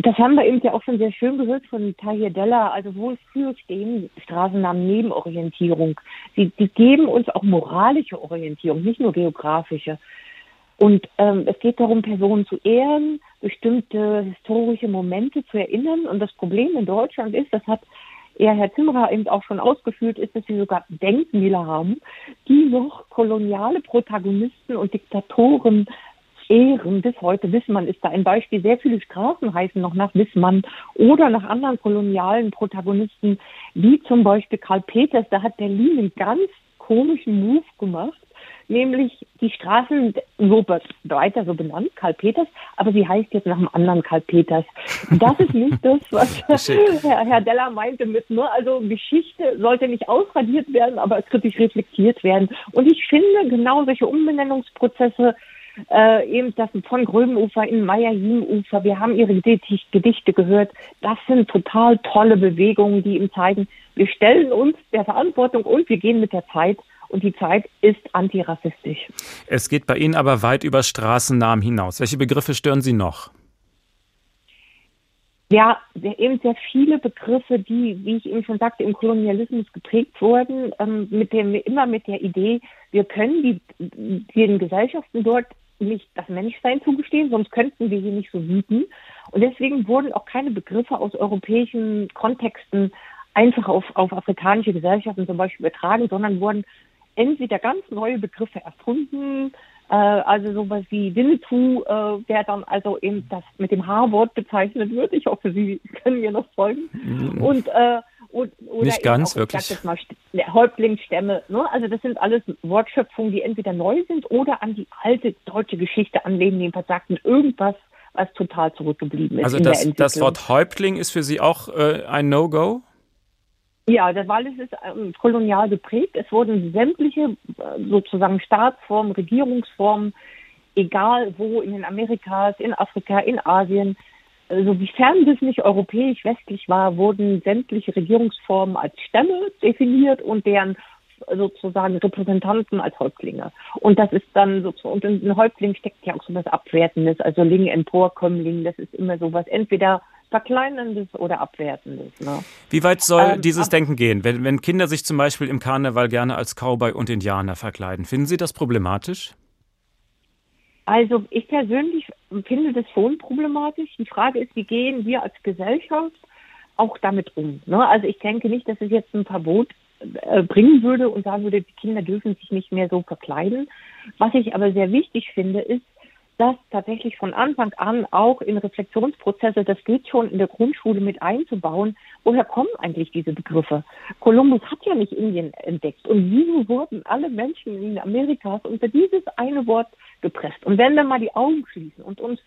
Das haben wir eben ja auch schon sehr schön gehört von Tahir Della, also wo es für stehen, Straßennamen Nebenorientierung. Sie, die geben uns auch moralische Orientierung, nicht nur geografische. Und ähm, es geht darum, Personen zu ehren, bestimmte historische Momente zu erinnern. Und das Problem in Deutschland ist, das hat ja Herr Zimmerer eben auch schon ausgeführt, ist, dass wir sogar Denkmäler haben, die noch koloniale Protagonisten und Diktatoren Ehren bis heute. Wissmann ist da ein Beispiel. Sehr viele Straßen heißen noch nach Wissmann oder nach anderen kolonialen Protagonisten, wie zum Beispiel Karl Peters. Da hat Berlin einen ganz komischen Move gemacht, nämlich die Straße so weiter so benannt, Karl Peters, aber sie heißt jetzt nach einem anderen Karl Peters. Das ist nicht das, was Herr, Herr Deller meinte mit, nur, also Geschichte sollte nicht ausradiert werden, aber kritisch reflektiert werden. Und ich finde, genau solche Umbenennungsprozesse äh, eben das von Gröbenufer in Meyer-Jiem-Ufer. Wir haben ihre Gedichte gehört. Das sind total tolle Bewegungen, die ihm zeigen, wir stellen uns der Verantwortung und wir gehen mit der Zeit. Und die Zeit ist antirassistisch. Es geht bei Ihnen aber weit über Straßennamen hinaus. Welche Begriffe stören Sie noch? Ja, eben sehr viele Begriffe, die, wie ich eben schon sagte, im Kolonialismus geprägt wurden, ähm, mit dem, immer mit der Idee, wir können die, den Gesellschaften dort nicht das Menschsein zugestehen, sonst könnten wir hier nicht so wüten. Und deswegen wurden auch keine Begriffe aus europäischen Kontexten einfach auf, auf afrikanische Gesellschaften zum Beispiel übertragen, sondern wurden entweder ganz neue Begriffe erfunden, äh, also sowas wie Winnetou, äh, der dann also eben das mit dem H-Wort bezeichnet wird. Ich hoffe, Sie können mir noch folgen. Mhm. Und äh, oder Nicht ganz, auch, wirklich. Mal, ne, Häuptlingsstämme. Ne? Also das sind alles Wortschöpfungen, die entweder neu sind oder an die alte deutsche Geschichte anlehnen, jedenfalls sagten irgendwas, was total zurückgeblieben ist. Also das, das Wort Häuptling ist für Sie auch äh, ein No-Go? Ja, das war alles ist ähm, kolonial geprägt. Es wurden sämtliche äh, sozusagen Staatsformen, Regierungsformen, egal wo, in den Amerikas, in Afrika, in Asien, sofern das nicht europäisch-westlich war, wurden sämtliche Regierungsformen als Stämme definiert und deren sozusagen Repräsentanten als Häuptlinge. Und das ist dann sozusagen, und in ein Häuptling steckt ja auch so was Abwertendes, also Ling, Emporkömmling, das ist immer so was, entweder Verkleinerndes oder Abwertendes. Ne? Wie weit soll Ähm, dieses Denken gehen? Wenn, wenn Kinder sich zum Beispiel im Karneval gerne als Cowboy und Indianer verkleiden, finden Sie das problematisch? Also ich persönlich finde das schon problematisch. Die Frage ist, wie gehen wir als Gesellschaft auch damit um? Ne? Also ich denke nicht, dass es jetzt ein Verbot äh, bringen würde und sagen würde, die Kinder dürfen sich nicht mehr so verkleiden. Was ich aber sehr wichtig finde, ist, das tatsächlich von Anfang an auch in Reflexionsprozesse, das geht schon in der Grundschule mit einzubauen. Woher kommen eigentlich diese Begriffe? Kolumbus hat ja nicht Indien entdeckt. Und wieso wurden alle Menschen in Amerikas unter dieses eine Wort gepresst? Und wenn wir mal die Augen schließen und uns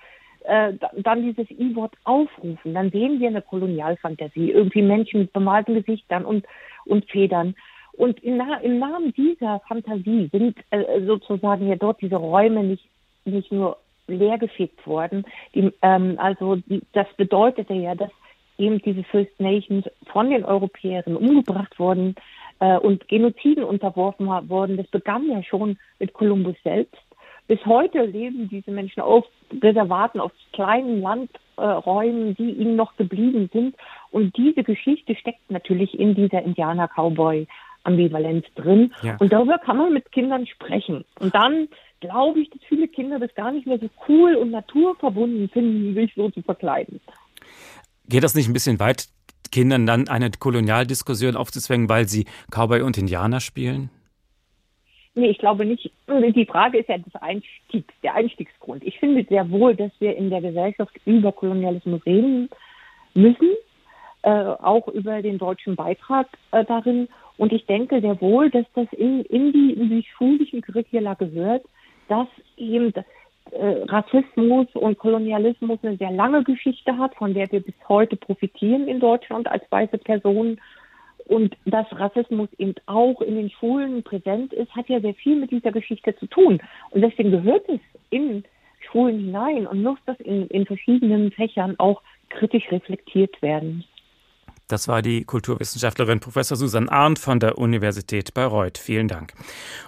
äh, da- dann dieses I-Wort aufrufen, dann sehen wir eine Kolonialfantasie. Irgendwie Menschen mit bemalten Gesichtern und, und Federn. Und im, im Namen dieser Fantasie sind äh, sozusagen ja dort diese Räume nicht, nicht nur leergefegt worden. Die, ähm, also die, das bedeutete ja, dass eben diese First Nations von den Europäern umgebracht wurden äh, und Genoziden unterworfen wurden. Das begann ja schon mit Kolumbus selbst. Bis heute leben diese Menschen auf Reservaten, auf kleinen Landräumen, die ihnen noch geblieben sind. Und diese Geschichte steckt natürlich in dieser Indianer-Cowboy-Ambivalenz drin. Ja. Und darüber kann man mit Kindern sprechen. Und dann glaube ich, dass viele Kinder das gar nicht mehr so cool und naturverbunden finden, sich so zu verkleiden. Geht das nicht ein bisschen weit, Kindern dann eine Kolonialdiskussion aufzuzwängen, weil sie Cowboy und Indianer spielen? Nee, ich glaube nicht. Die Frage ist ja das Einstieg, der Einstiegsgrund. Ich finde sehr wohl, dass wir in der Gesellschaft über Kolonialismus reden müssen, äh, auch über den deutschen Beitrag äh, darin. Und ich denke sehr wohl, dass das in, in, die, in die schulischen Curricula gehört, dass eben äh, Rassismus und Kolonialismus eine sehr lange Geschichte hat, von der wir bis heute profitieren in Deutschland als weiße Personen. Und dass Rassismus eben auch in den Schulen präsent ist, hat ja sehr viel mit dieser Geschichte zu tun. Und deswegen gehört es in Schulen hinein und muss das in, in verschiedenen Fächern auch kritisch reflektiert werden. Das war die Kulturwissenschaftlerin Professor Susan Arndt von der Universität Bayreuth. Vielen Dank.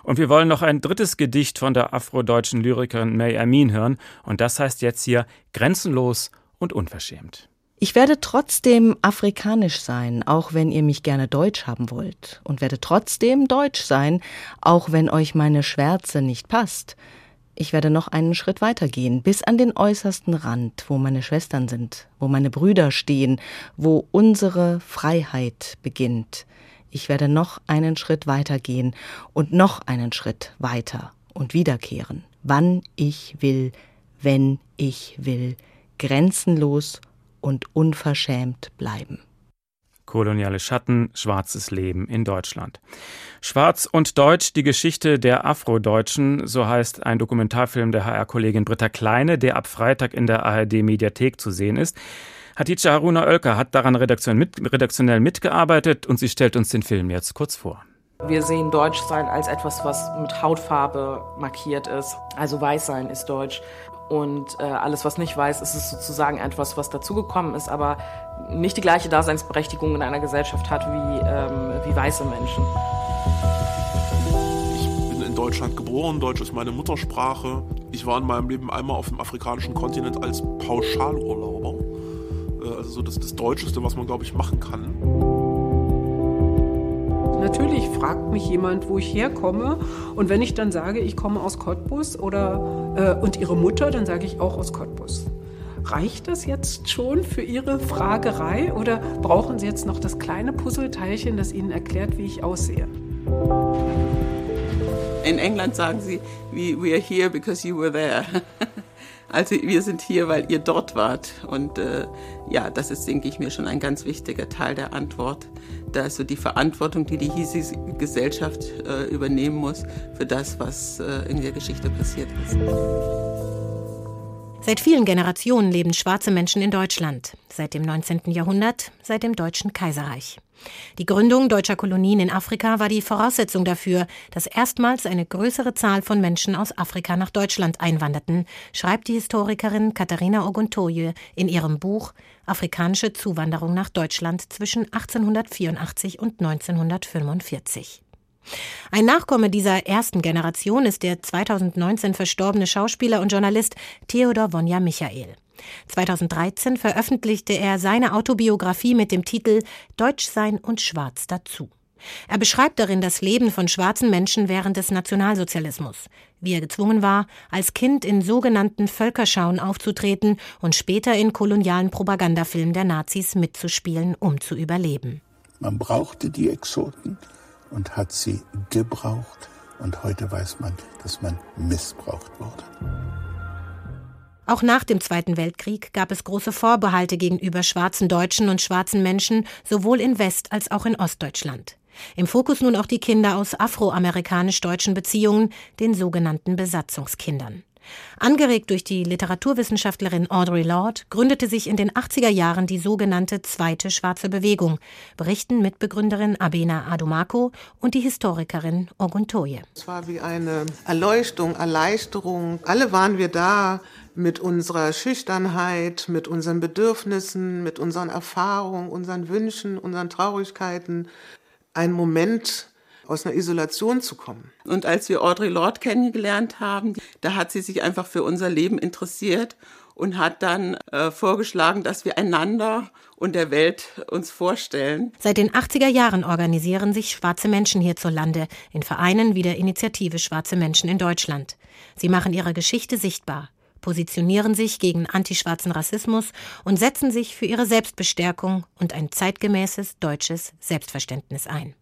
Und wir wollen noch ein drittes Gedicht von der afrodeutschen Lyrikerin May Amin hören. Und das heißt jetzt hier Grenzenlos und unverschämt. Ich werde trotzdem afrikanisch sein, auch wenn ihr mich gerne deutsch haben wollt. Und werde trotzdem deutsch sein, auch wenn euch meine Schwärze nicht passt. Ich werde noch einen Schritt weiter gehen, bis an den äußersten Rand, wo meine Schwestern sind, wo meine Brüder stehen, wo unsere Freiheit beginnt. Ich werde noch einen Schritt weiter gehen und noch einen Schritt weiter und wiederkehren, wann ich will, wenn ich will, grenzenlos und unverschämt bleiben. Koloniale Schatten, schwarzes Leben in Deutschland. Schwarz und Deutsch, die Geschichte der Afrodeutschen, so heißt ein Dokumentarfilm der HR-Kollegin Britta Kleine, der ab Freitag in der ARD-Mediathek zu sehen ist. Hatice Haruna Oelker hat daran redaktionell mitgearbeitet und sie stellt uns den Film jetzt kurz vor. Wir sehen Deutschsein als etwas, was mit Hautfarbe markiert ist. Also Weißsein ist Deutsch. Und äh, alles, was nicht weiß, ist es sozusagen etwas, was dazugekommen ist, aber nicht die gleiche Daseinsberechtigung in einer Gesellschaft hat wie, ähm, wie weiße Menschen. Ich bin in Deutschland geboren, Deutsch ist meine Muttersprache. Ich war in meinem Leben einmal auf dem afrikanischen Kontinent als Pauschalurlauber. Äh, also so das, das Deutscheste, was man, glaube ich, machen kann. Natürlich fragt mich jemand, wo ich herkomme. Und wenn ich dann sage, ich komme aus Cottbus oder, äh, und Ihre Mutter, dann sage ich auch aus Cottbus. Reicht das jetzt schon für Ihre Fragerei oder brauchen Sie jetzt noch das kleine Puzzleteilchen, das Ihnen erklärt, wie ich aussehe? In England sagen sie, we are here because you were there. Also wir sind hier, weil ihr dort wart. Und äh, ja, das ist, denke ich mir, schon ein ganz wichtiger Teil der Antwort. Da ist so die Verantwortung, die die hiesige Gesellschaft äh, übernehmen muss für das, was äh, in der Geschichte passiert ist. Seit vielen Generationen leben schwarze Menschen in Deutschland. Seit dem 19. Jahrhundert, seit dem Deutschen Kaiserreich. Die Gründung deutscher Kolonien in Afrika war die Voraussetzung dafür, dass erstmals eine größere Zahl von Menschen aus Afrika nach Deutschland einwanderten, schreibt die Historikerin Katharina Oguntoye in ihrem Buch Afrikanische Zuwanderung nach Deutschland zwischen 1884 und 1945. Ein Nachkomme dieser ersten Generation ist der 2019 verstorbene Schauspieler und Journalist Theodor Wonja Michael. 2013 veröffentlichte er seine Autobiografie mit dem Titel Deutschsein und Schwarz dazu. Er beschreibt darin das Leben von schwarzen Menschen während des Nationalsozialismus, wie er gezwungen war, als Kind in sogenannten Völkerschauen aufzutreten und später in kolonialen Propagandafilmen der Nazis mitzuspielen, um zu überleben. Man brauchte die Exoten und hat sie gebraucht. Und heute weiß man, dass man missbraucht wurde. Auch nach dem Zweiten Weltkrieg gab es große Vorbehalte gegenüber schwarzen Deutschen und schwarzen Menschen, sowohl in West- als auch in Ostdeutschland. Im Fokus nun auch die Kinder aus afroamerikanisch-deutschen Beziehungen, den sogenannten Besatzungskindern. Angeregt durch die Literaturwissenschaftlerin Audre Lorde gründete sich in den 80er Jahren die sogenannte Zweite Schwarze Bewegung, berichten Mitbegründerin Abena Adomako und die Historikerin Oguntoye. Es war wie eine Erleuchtung, Erleichterung. Alle waren wir da mit unserer Schüchternheit, mit unseren Bedürfnissen, mit unseren Erfahrungen, unseren Wünschen, unseren Traurigkeiten. Ein Moment aus einer Isolation zu kommen. Und als wir Audre Lorde kennengelernt haben, da hat sie sich einfach für unser Leben interessiert und hat dann äh, vorgeschlagen, dass wir einander und der Welt uns vorstellen. Seit den 80er Jahren organisieren sich schwarze Menschen hierzulande in Vereinen wie der Initiative Schwarze Menschen in Deutschland. Sie machen ihre Geschichte sichtbar, positionieren sich gegen antischwarzen Rassismus und setzen sich für ihre Selbstbestärkung und ein zeitgemäßes deutsches Selbstverständnis ein.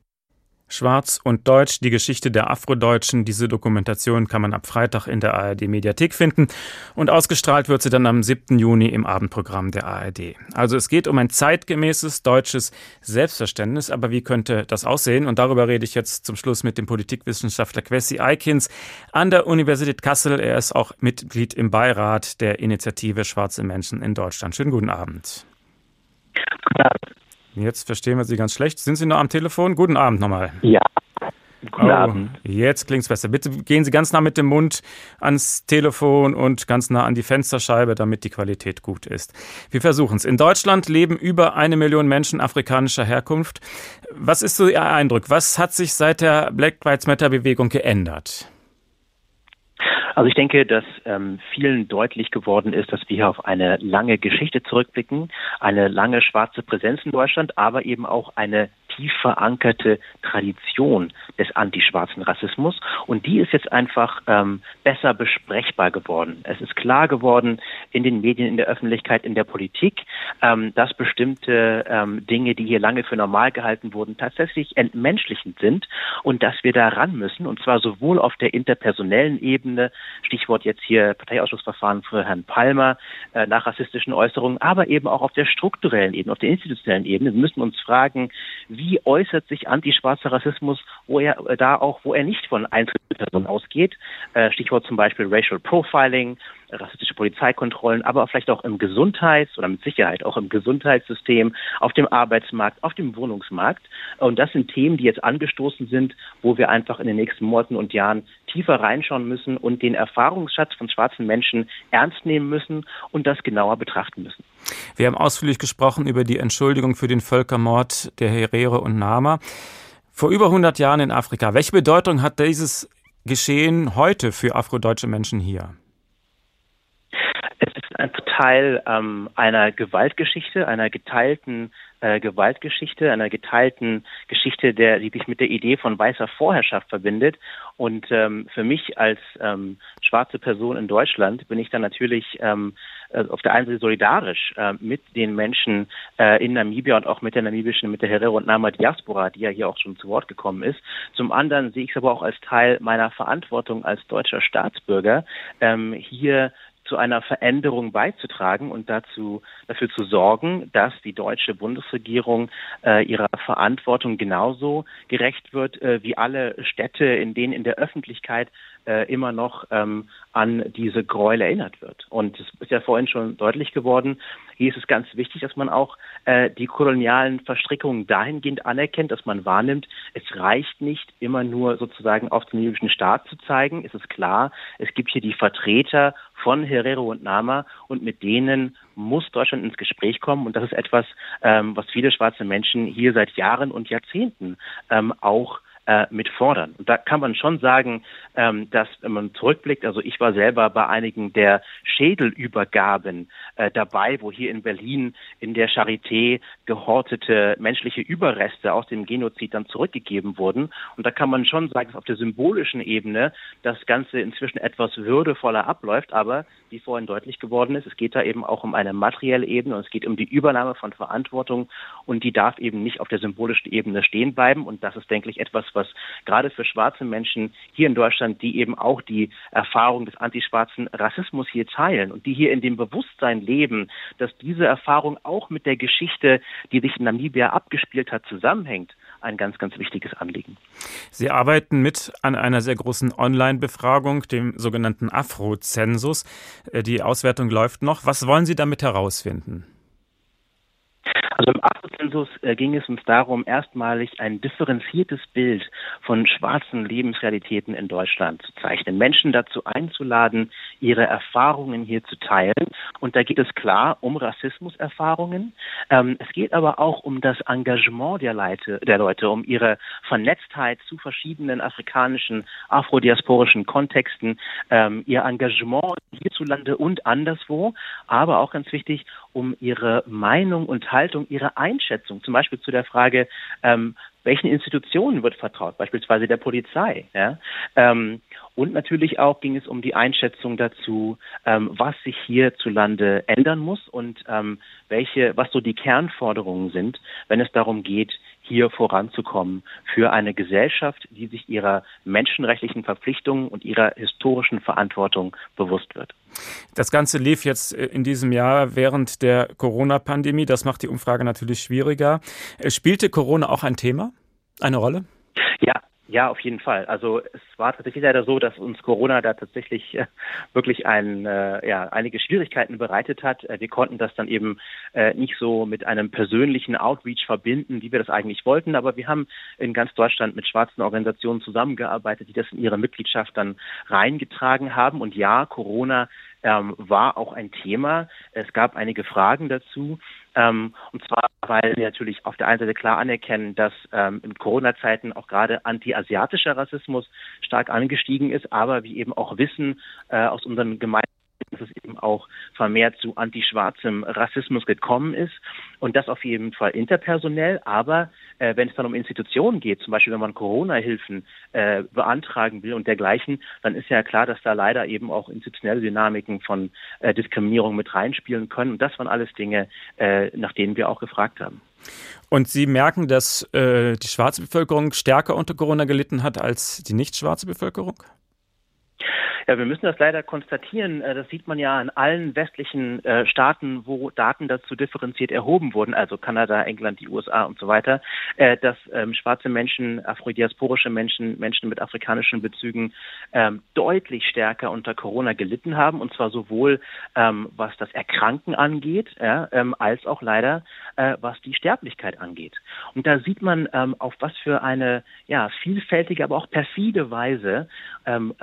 Schwarz und Deutsch, die Geschichte der Afrodeutschen. Diese Dokumentation kann man ab Freitag in der ARD Mediathek finden und ausgestrahlt wird sie dann am 7. Juni im Abendprogramm der ARD. Also es geht um ein zeitgemäßes deutsches Selbstverständnis, aber wie könnte das aussehen? Und darüber rede ich jetzt zum Schluss mit dem Politikwissenschaftler Kwesi Eikins an der Universität Kassel. Er ist auch Mitglied im Beirat der Initiative Schwarze Menschen in Deutschland. Schönen guten Abend. Guten Abend. Jetzt verstehen wir Sie ganz schlecht. Sind Sie noch am Telefon? Guten Abend nochmal. Ja. Guten oh, Abend. Jetzt klingt es besser. Bitte gehen Sie ganz nah mit dem Mund ans Telefon und ganz nah an die Fensterscheibe, damit die Qualität gut ist. Wir versuchen es. In Deutschland leben über eine Million Menschen afrikanischer Herkunft. Was ist so Ihr Eindruck? Was hat sich seit der Black Lives Matter Bewegung geändert? Also ich denke, dass ähm, vielen deutlich geworden ist, dass wir hier auf eine lange Geschichte zurückblicken, eine lange schwarze Präsenz in Deutschland, aber eben auch eine tief verankerte Tradition des antischwarzen Rassismus und die ist jetzt einfach ähm, besser besprechbar geworden. Es ist klar geworden in den Medien, in der Öffentlichkeit, in der Politik, ähm, dass bestimmte ähm, Dinge, die hier lange für normal gehalten wurden, tatsächlich entmenschlichend sind und dass wir da ran müssen und zwar sowohl auf der interpersonellen Ebene, Stichwort jetzt hier Parteiausschussverfahren für Herrn Palmer äh, nach rassistischen Äußerungen, aber eben auch auf der strukturellen Ebene, auf der institutionellen Ebene. Wir müssen uns fragen, wie äußert sich antischwarzer Rassismus, wo er äh, da auch, wo er nicht von Einzelpersonen ausgeht. Äh, Stichwort zum Beispiel Racial Profiling, rassistische Polizeikontrollen, aber vielleicht auch im Gesundheits- oder mit Sicherheit auch im Gesundheitssystem, auf dem Arbeitsmarkt, auf dem Wohnungsmarkt. Und das sind Themen, die jetzt angestoßen sind, wo wir einfach in den nächsten Monaten und Jahren tiefer reinschauen müssen und den Erfahrungsschatz von schwarzen Menschen ernst nehmen müssen und das genauer betrachten müssen. Wir haben ausführlich gesprochen über die Entschuldigung für den Völkermord der Herere und Nama vor über 100 Jahren in Afrika. Welche Bedeutung hat dieses Geschehen heute für afrodeutsche Menschen hier? Teil ähm, einer Gewaltgeschichte, einer geteilten äh, Gewaltgeschichte, einer geteilten Geschichte, der, die sich mit der Idee von weißer Vorherrschaft verbindet. Und ähm, für mich als ähm, schwarze Person in Deutschland bin ich dann natürlich ähm, äh, auf der einen Seite solidarisch äh, mit den Menschen äh, in Namibia und auch mit der namibischen, mit der Herero und Nama Diaspora, die ja hier auch schon zu Wort gekommen ist. Zum anderen sehe ich es aber auch als Teil meiner Verantwortung als deutscher Staatsbürger, ähm, hier zu einer Veränderung beizutragen und dazu, dafür zu sorgen, dass die deutsche Bundesregierung äh, ihrer Verantwortung genauso gerecht wird äh, wie alle Städte, in denen in der Öffentlichkeit äh, immer noch ähm, an diese Gräuel erinnert wird. Und es ist ja vorhin schon deutlich geworden, hier ist es ganz wichtig, dass man auch äh, die kolonialen Verstrickungen dahingehend anerkennt, dass man wahrnimmt, es reicht nicht immer nur sozusagen auf den libyschen Staat zu zeigen. Es ist klar, es gibt hier die Vertreter von Herero und Nama und mit denen muss Deutschland ins Gespräch kommen und das ist etwas, ähm, was viele schwarze Menschen hier seit Jahren und Jahrzehnten ähm, auch äh, mit fordern. Und da kann man schon sagen, ähm, dass wenn man zurückblickt, also ich war selber bei einigen der Schädelübergaben äh, dabei, wo hier in Berlin in der Charité gehortete menschliche Überreste aus dem Genozid dann zurückgegeben wurden. Und da kann man schon sagen, dass auf der symbolischen Ebene das Ganze inzwischen etwas würdevoller abläuft, aber wie vorhin deutlich geworden ist, es geht da eben auch um eine materielle Ebene und es geht um die Übernahme von Verantwortung und die darf eben nicht auf der symbolischen Ebene stehen bleiben. Und das ist, denke ich, etwas, was gerade für schwarze Menschen hier in Deutschland, die eben auch die Erfahrung des antischwarzen Rassismus hier teilen und die hier in dem Bewusstsein leben, dass diese Erfahrung auch mit der Geschichte, die sich in Namibia abgespielt hat, zusammenhängt, ein ganz, ganz wichtiges Anliegen. Sie arbeiten mit an einer sehr großen Online-Befragung, dem sogenannten Afro-Zensus. Äh, die Auswertung läuft noch. Was wollen Sie damit herausfinden? Also im Afrozensus äh, ging es uns darum, erstmalig ein differenziertes Bild von schwarzen Lebensrealitäten in Deutschland zu zeichnen, Menschen dazu einzuladen, ihre Erfahrungen hier zu teilen. Und da geht es klar um Rassismuserfahrungen. Ähm, es geht aber auch um das Engagement der Leute, der Leute, um ihre Vernetztheit zu verschiedenen afrikanischen, afrodiasporischen Kontexten, ähm, ihr Engagement hierzulande und anderswo, aber auch ganz wichtig, um ihre Meinung und Haltung Ihre Einschätzung, zum Beispiel zu der Frage, ähm, welchen Institutionen wird vertraut, beispielsweise der Polizei. Ja? Ähm, und natürlich auch ging es um die Einschätzung dazu, ähm, was sich hierzulande ändern muss und ähm, welche, was so die Kernforderungen sind, wenn es darum geht, hier voranzukommen für eine Gesellschaft, die sich ihrer menschenrechtlichen Verpflichtungen und ihrer historischen Verantwortung bewusst wird. Das Ganze lief jetzt äh, in diesem Jahr während der Corona-Pandemie. Das macht die Umfrage natürlich schwieriger. Äh, spielte Corona auch ein Thema, eine Rolle? Ja, ja, auf jeden Fall. Also es war tatsächlich leider so, dass uns Corona da tatsächlich äh, wirklich ein, äh, ja, einige Schwierigkeiten bereitet hat. Äh, wir konnten das dann eben äh, nicht so mit einem persönlichen Outreach verbinden, wie wir das eigentlich wollten. Aber wir haben in ganz Deutschland mit schwarzen Organisationen zusammengearbeitet, die das in ihre Mitgliedschaft dann reingetragen haben. Und ja, Corona ähm, war auch ein Thema. Es gab einige Fragen dazu. Ähm, und zwar, weil wir natürlich auf der einen Seite klar anerkennen, dass ähm, in Corona-Zeiten auch gerade anti-asiatischer Rassismus stark angestiegen ist, aber wir eben auch wissen äh, aus unseren gemeinsamen dass es eben auch vermehrt zu antischwarzem Rassismus gekommen ist und das auf jeden Fall interpersonell, aber äh, wenn es dann um Institutionen geht, zum Beispiel wenn man Corona-Hilfen äh, beantragen will und dergleichen, dann ist ja klar, dass da leider eben auch institutionelle Dynamiken von äh, Diskriminierung mit reinspielen können und das waren alles Dinge, äh, nach denen wir auch gefragt haben. Und Sie merken, dass äh, die schwarze Bevölkerung stärker unter Corona gelitten hat als die nicht schwarze Bevölkerung? Ja, wir müssen das leider konstatieren. Äh, das sieht man ja in allen westlichen äh, Staaten, wo Daten dazu differenziert erhoben wurden, also Kanada, England, die USA und so weiter, äh, dass ähm, schwarze Menschen, afrodiasporische Menschen, Menschen mit afrikanischen Bezügen ähm, deutlich stärker unter Corona gelitten haben, und zwar sowohl ähm, was das Erkranken angeht, als auch leider was die Sterblichkeit angeht. Und da sieht man, auf was für eine ja, vielfältige, aber auch perfide Weise ähm,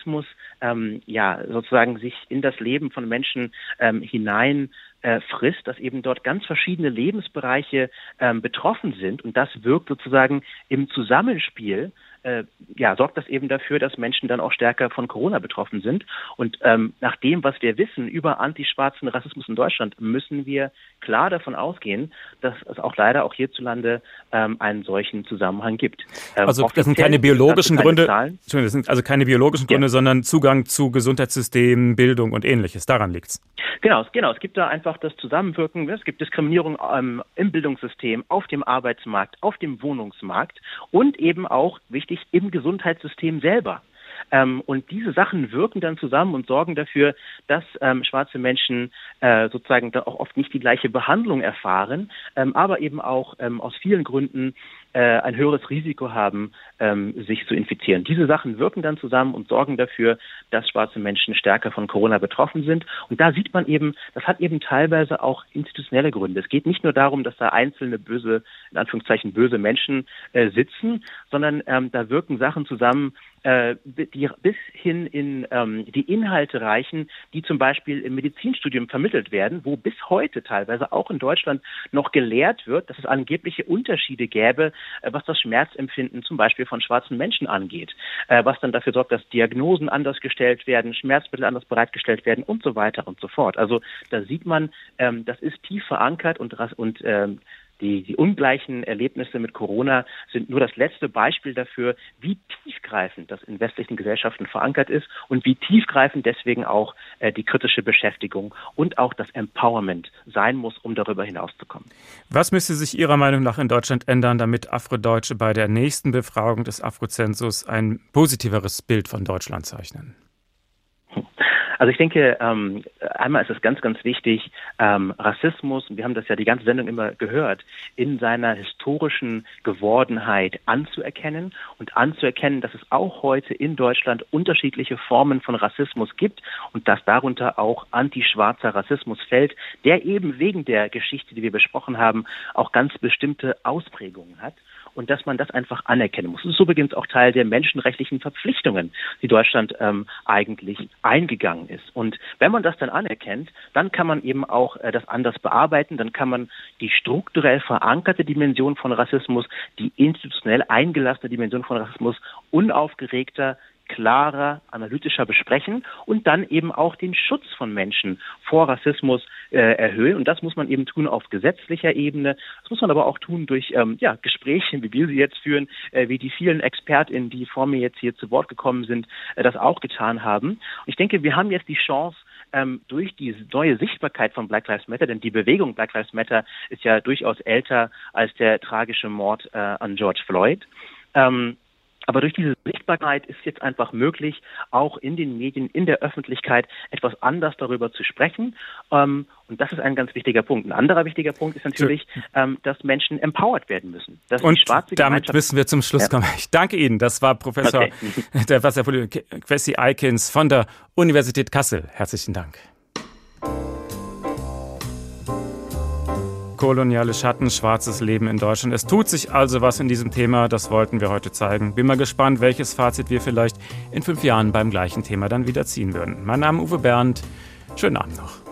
Rassismus ähm, ja sozusagen sich in das Leben von Menschen ähm, hinein äh, frisst, dass eben dort ganz verschiedene Lebensbereiche ähm, betroffen sind. Und das wirkt sozusagen im Zusammenspiel äh, ja, sorgt das eben dafür, dass Menschen dann auch stärker von Corona betroffen sind. Und ähm, nach dem, was wir wissen über antischwarzen Rassismus in Deutschland, müssen wir klar davon ausgehen, dass es auch leider auch hierzulande ähm, einen solchen Zusammenhang gibt. Ähm, also das sind keine biologischen Gründe, das sind also keine biologischen Gründe, ja. sondern Zugang zu Gesundheitssystem, Bildung und ähnliches. Daran liegt's. Genau, genau. Es gibt da einfach das Zusammenwirken. Es gibt Diskriminierung ähm, im Bildungssystem, auf dem Arbeitsmarkt, auf dem Wohnungsmarkt und eben auch wichtig im Gesundheitssystem selber. Ähm, und diese Sachen wirken dann zusammen und sorgen dafür, dass ähm, schwarze Menschen äh, sozusagen da auch oft nicht die gleiche Behandlung erfahren, ähm, aber eben auch ähm, aus vielen Gründen ein höheres Risiko haben, ähm, sich zu infizieren. Diese Sachen wirken dann zusammen und sorgen dafür, dass schwarze Menschen stärker von Corona betroffen sind. Und da sieht man eben, das hat eben teilweise auch institutionelle Gründe. Es geht nicht nur darum, dass da einzelne böse, in Anführungszeichen böse Menschen äh, sitzen, sondern ähm, da wirken Sachen zusammen, äh, die bis hin in ähm, die Inhalte reichen, die zum Beispiel im Medizinstudium vermittelt werden, wo bis heute teilweise auch in Deutschland noch gelehrt wird, dass es angebliche Unterschiede gäbe, äh, was das Schmerzempfinden zum Beispiel von schwarzen Menschen angeht, äh, was dann dafür sorgt, dass Diagnosen anders gestellt werden, Schmerzmittel anders bereitgestellt werden und so weiter und so fort. Also da sieht man, ähm, das ist tief verankert und, und ähm, die, die ungleichen Erlebnisse mit Corona sind nur das letzte Beispiel dafür, wie tiefgreifend das in westlichen Gesellschaften verankert ist und wie tiefgreifend deswegen auch äh, die kritische Beschäftigung und auch das Empowerment sein muss, um darüber hinauszukommen. Was müsste sich Ihrer Meinung nach in Deutschland ändern, damit Afrodeutsche bei der nächsten Befragung des Afrozensus ein positiveres Bild von Deutschland zeichnen? Also ich denke, ähm, einmal ist es ganz, ganz wichtig, ähm, Rassismus, wir haben das ja die ganze Sendung immer gehört, in seiner historischen Gewordenheit anzuerkennen und anzuerkennen, dass es auch heute in Deutschland unterschiedliche Formen von Rassismus gibt und dass darunter auch antischwarzer Rassismus fällt, der eben wegen der Geschichte, die wir besprochen haben, auch ganz bestimmte Ausprägungen hat und dass man das einfach anerkennen muss. Das ist übrigens auch Teil der menschenrechtlichen Verpflichtungen, die Deutschland ähm, eigentlich eingegangen ist. Und wenn man das dann anerkennt, dann kann man eben auch äh, das anders bearbeiten, dann kann man die strukturell verankerte Dimension von Rassismus, die institutionell eingelassene Dimension von Rassismus unaufgeregter klarer, analytischer besprechen und dann eben auch den Schutz von Menschen vor Rassismus äh, erhöhen. Und das muss man eben tun auf gesetzlicher Ebene. Das muss man aber auch tun durch ähm, ja, Gespräche, wie wir sie jetzt führen, äh, wie die vielen ExpertInnen, die vor mir jetzt hier zu Wort gekommen sind, äh, das auch getan haben. Und ich denke, wir haben jetzt die Chance, ähm, durch die neue Sichtbarkeit von Black Lives Matter, denn die Bewegung Black Lives Matter ist ja durchaus älter als der tragische Mord äh, an George Floyd. Ähm, aber durch diese Sichtbarkeit ist jetzt einfach möglich, auch in den Medien, in der Öffentlichkeit etwas anders darüber zu sprechen. Ähm, und das ist ein ganz wichtiger Punkt. Ein anderer wichtiger Punkt ist natürlich, ähm, dass Menschen empowered werden müssen. und damit müssen wir zum Schluss kommen. Ich danke Ihnen. Das war Professor okay. der Wasserpolitik Kwesi Eikins von der Universität Kassel. Herzlichen Dank. Koloniale Schatten, schwarzes Leben in Deutschland. Es tut sich also was in diesem Thema, das wollten wir heute zeigen. Bin mal gespannt, welches Fazit wir vielleicht in fünf Jahren beim gleichen Thema dann wieder ziehen würden. Mein Name ist Uwe Bernd. Schönen Abend noch.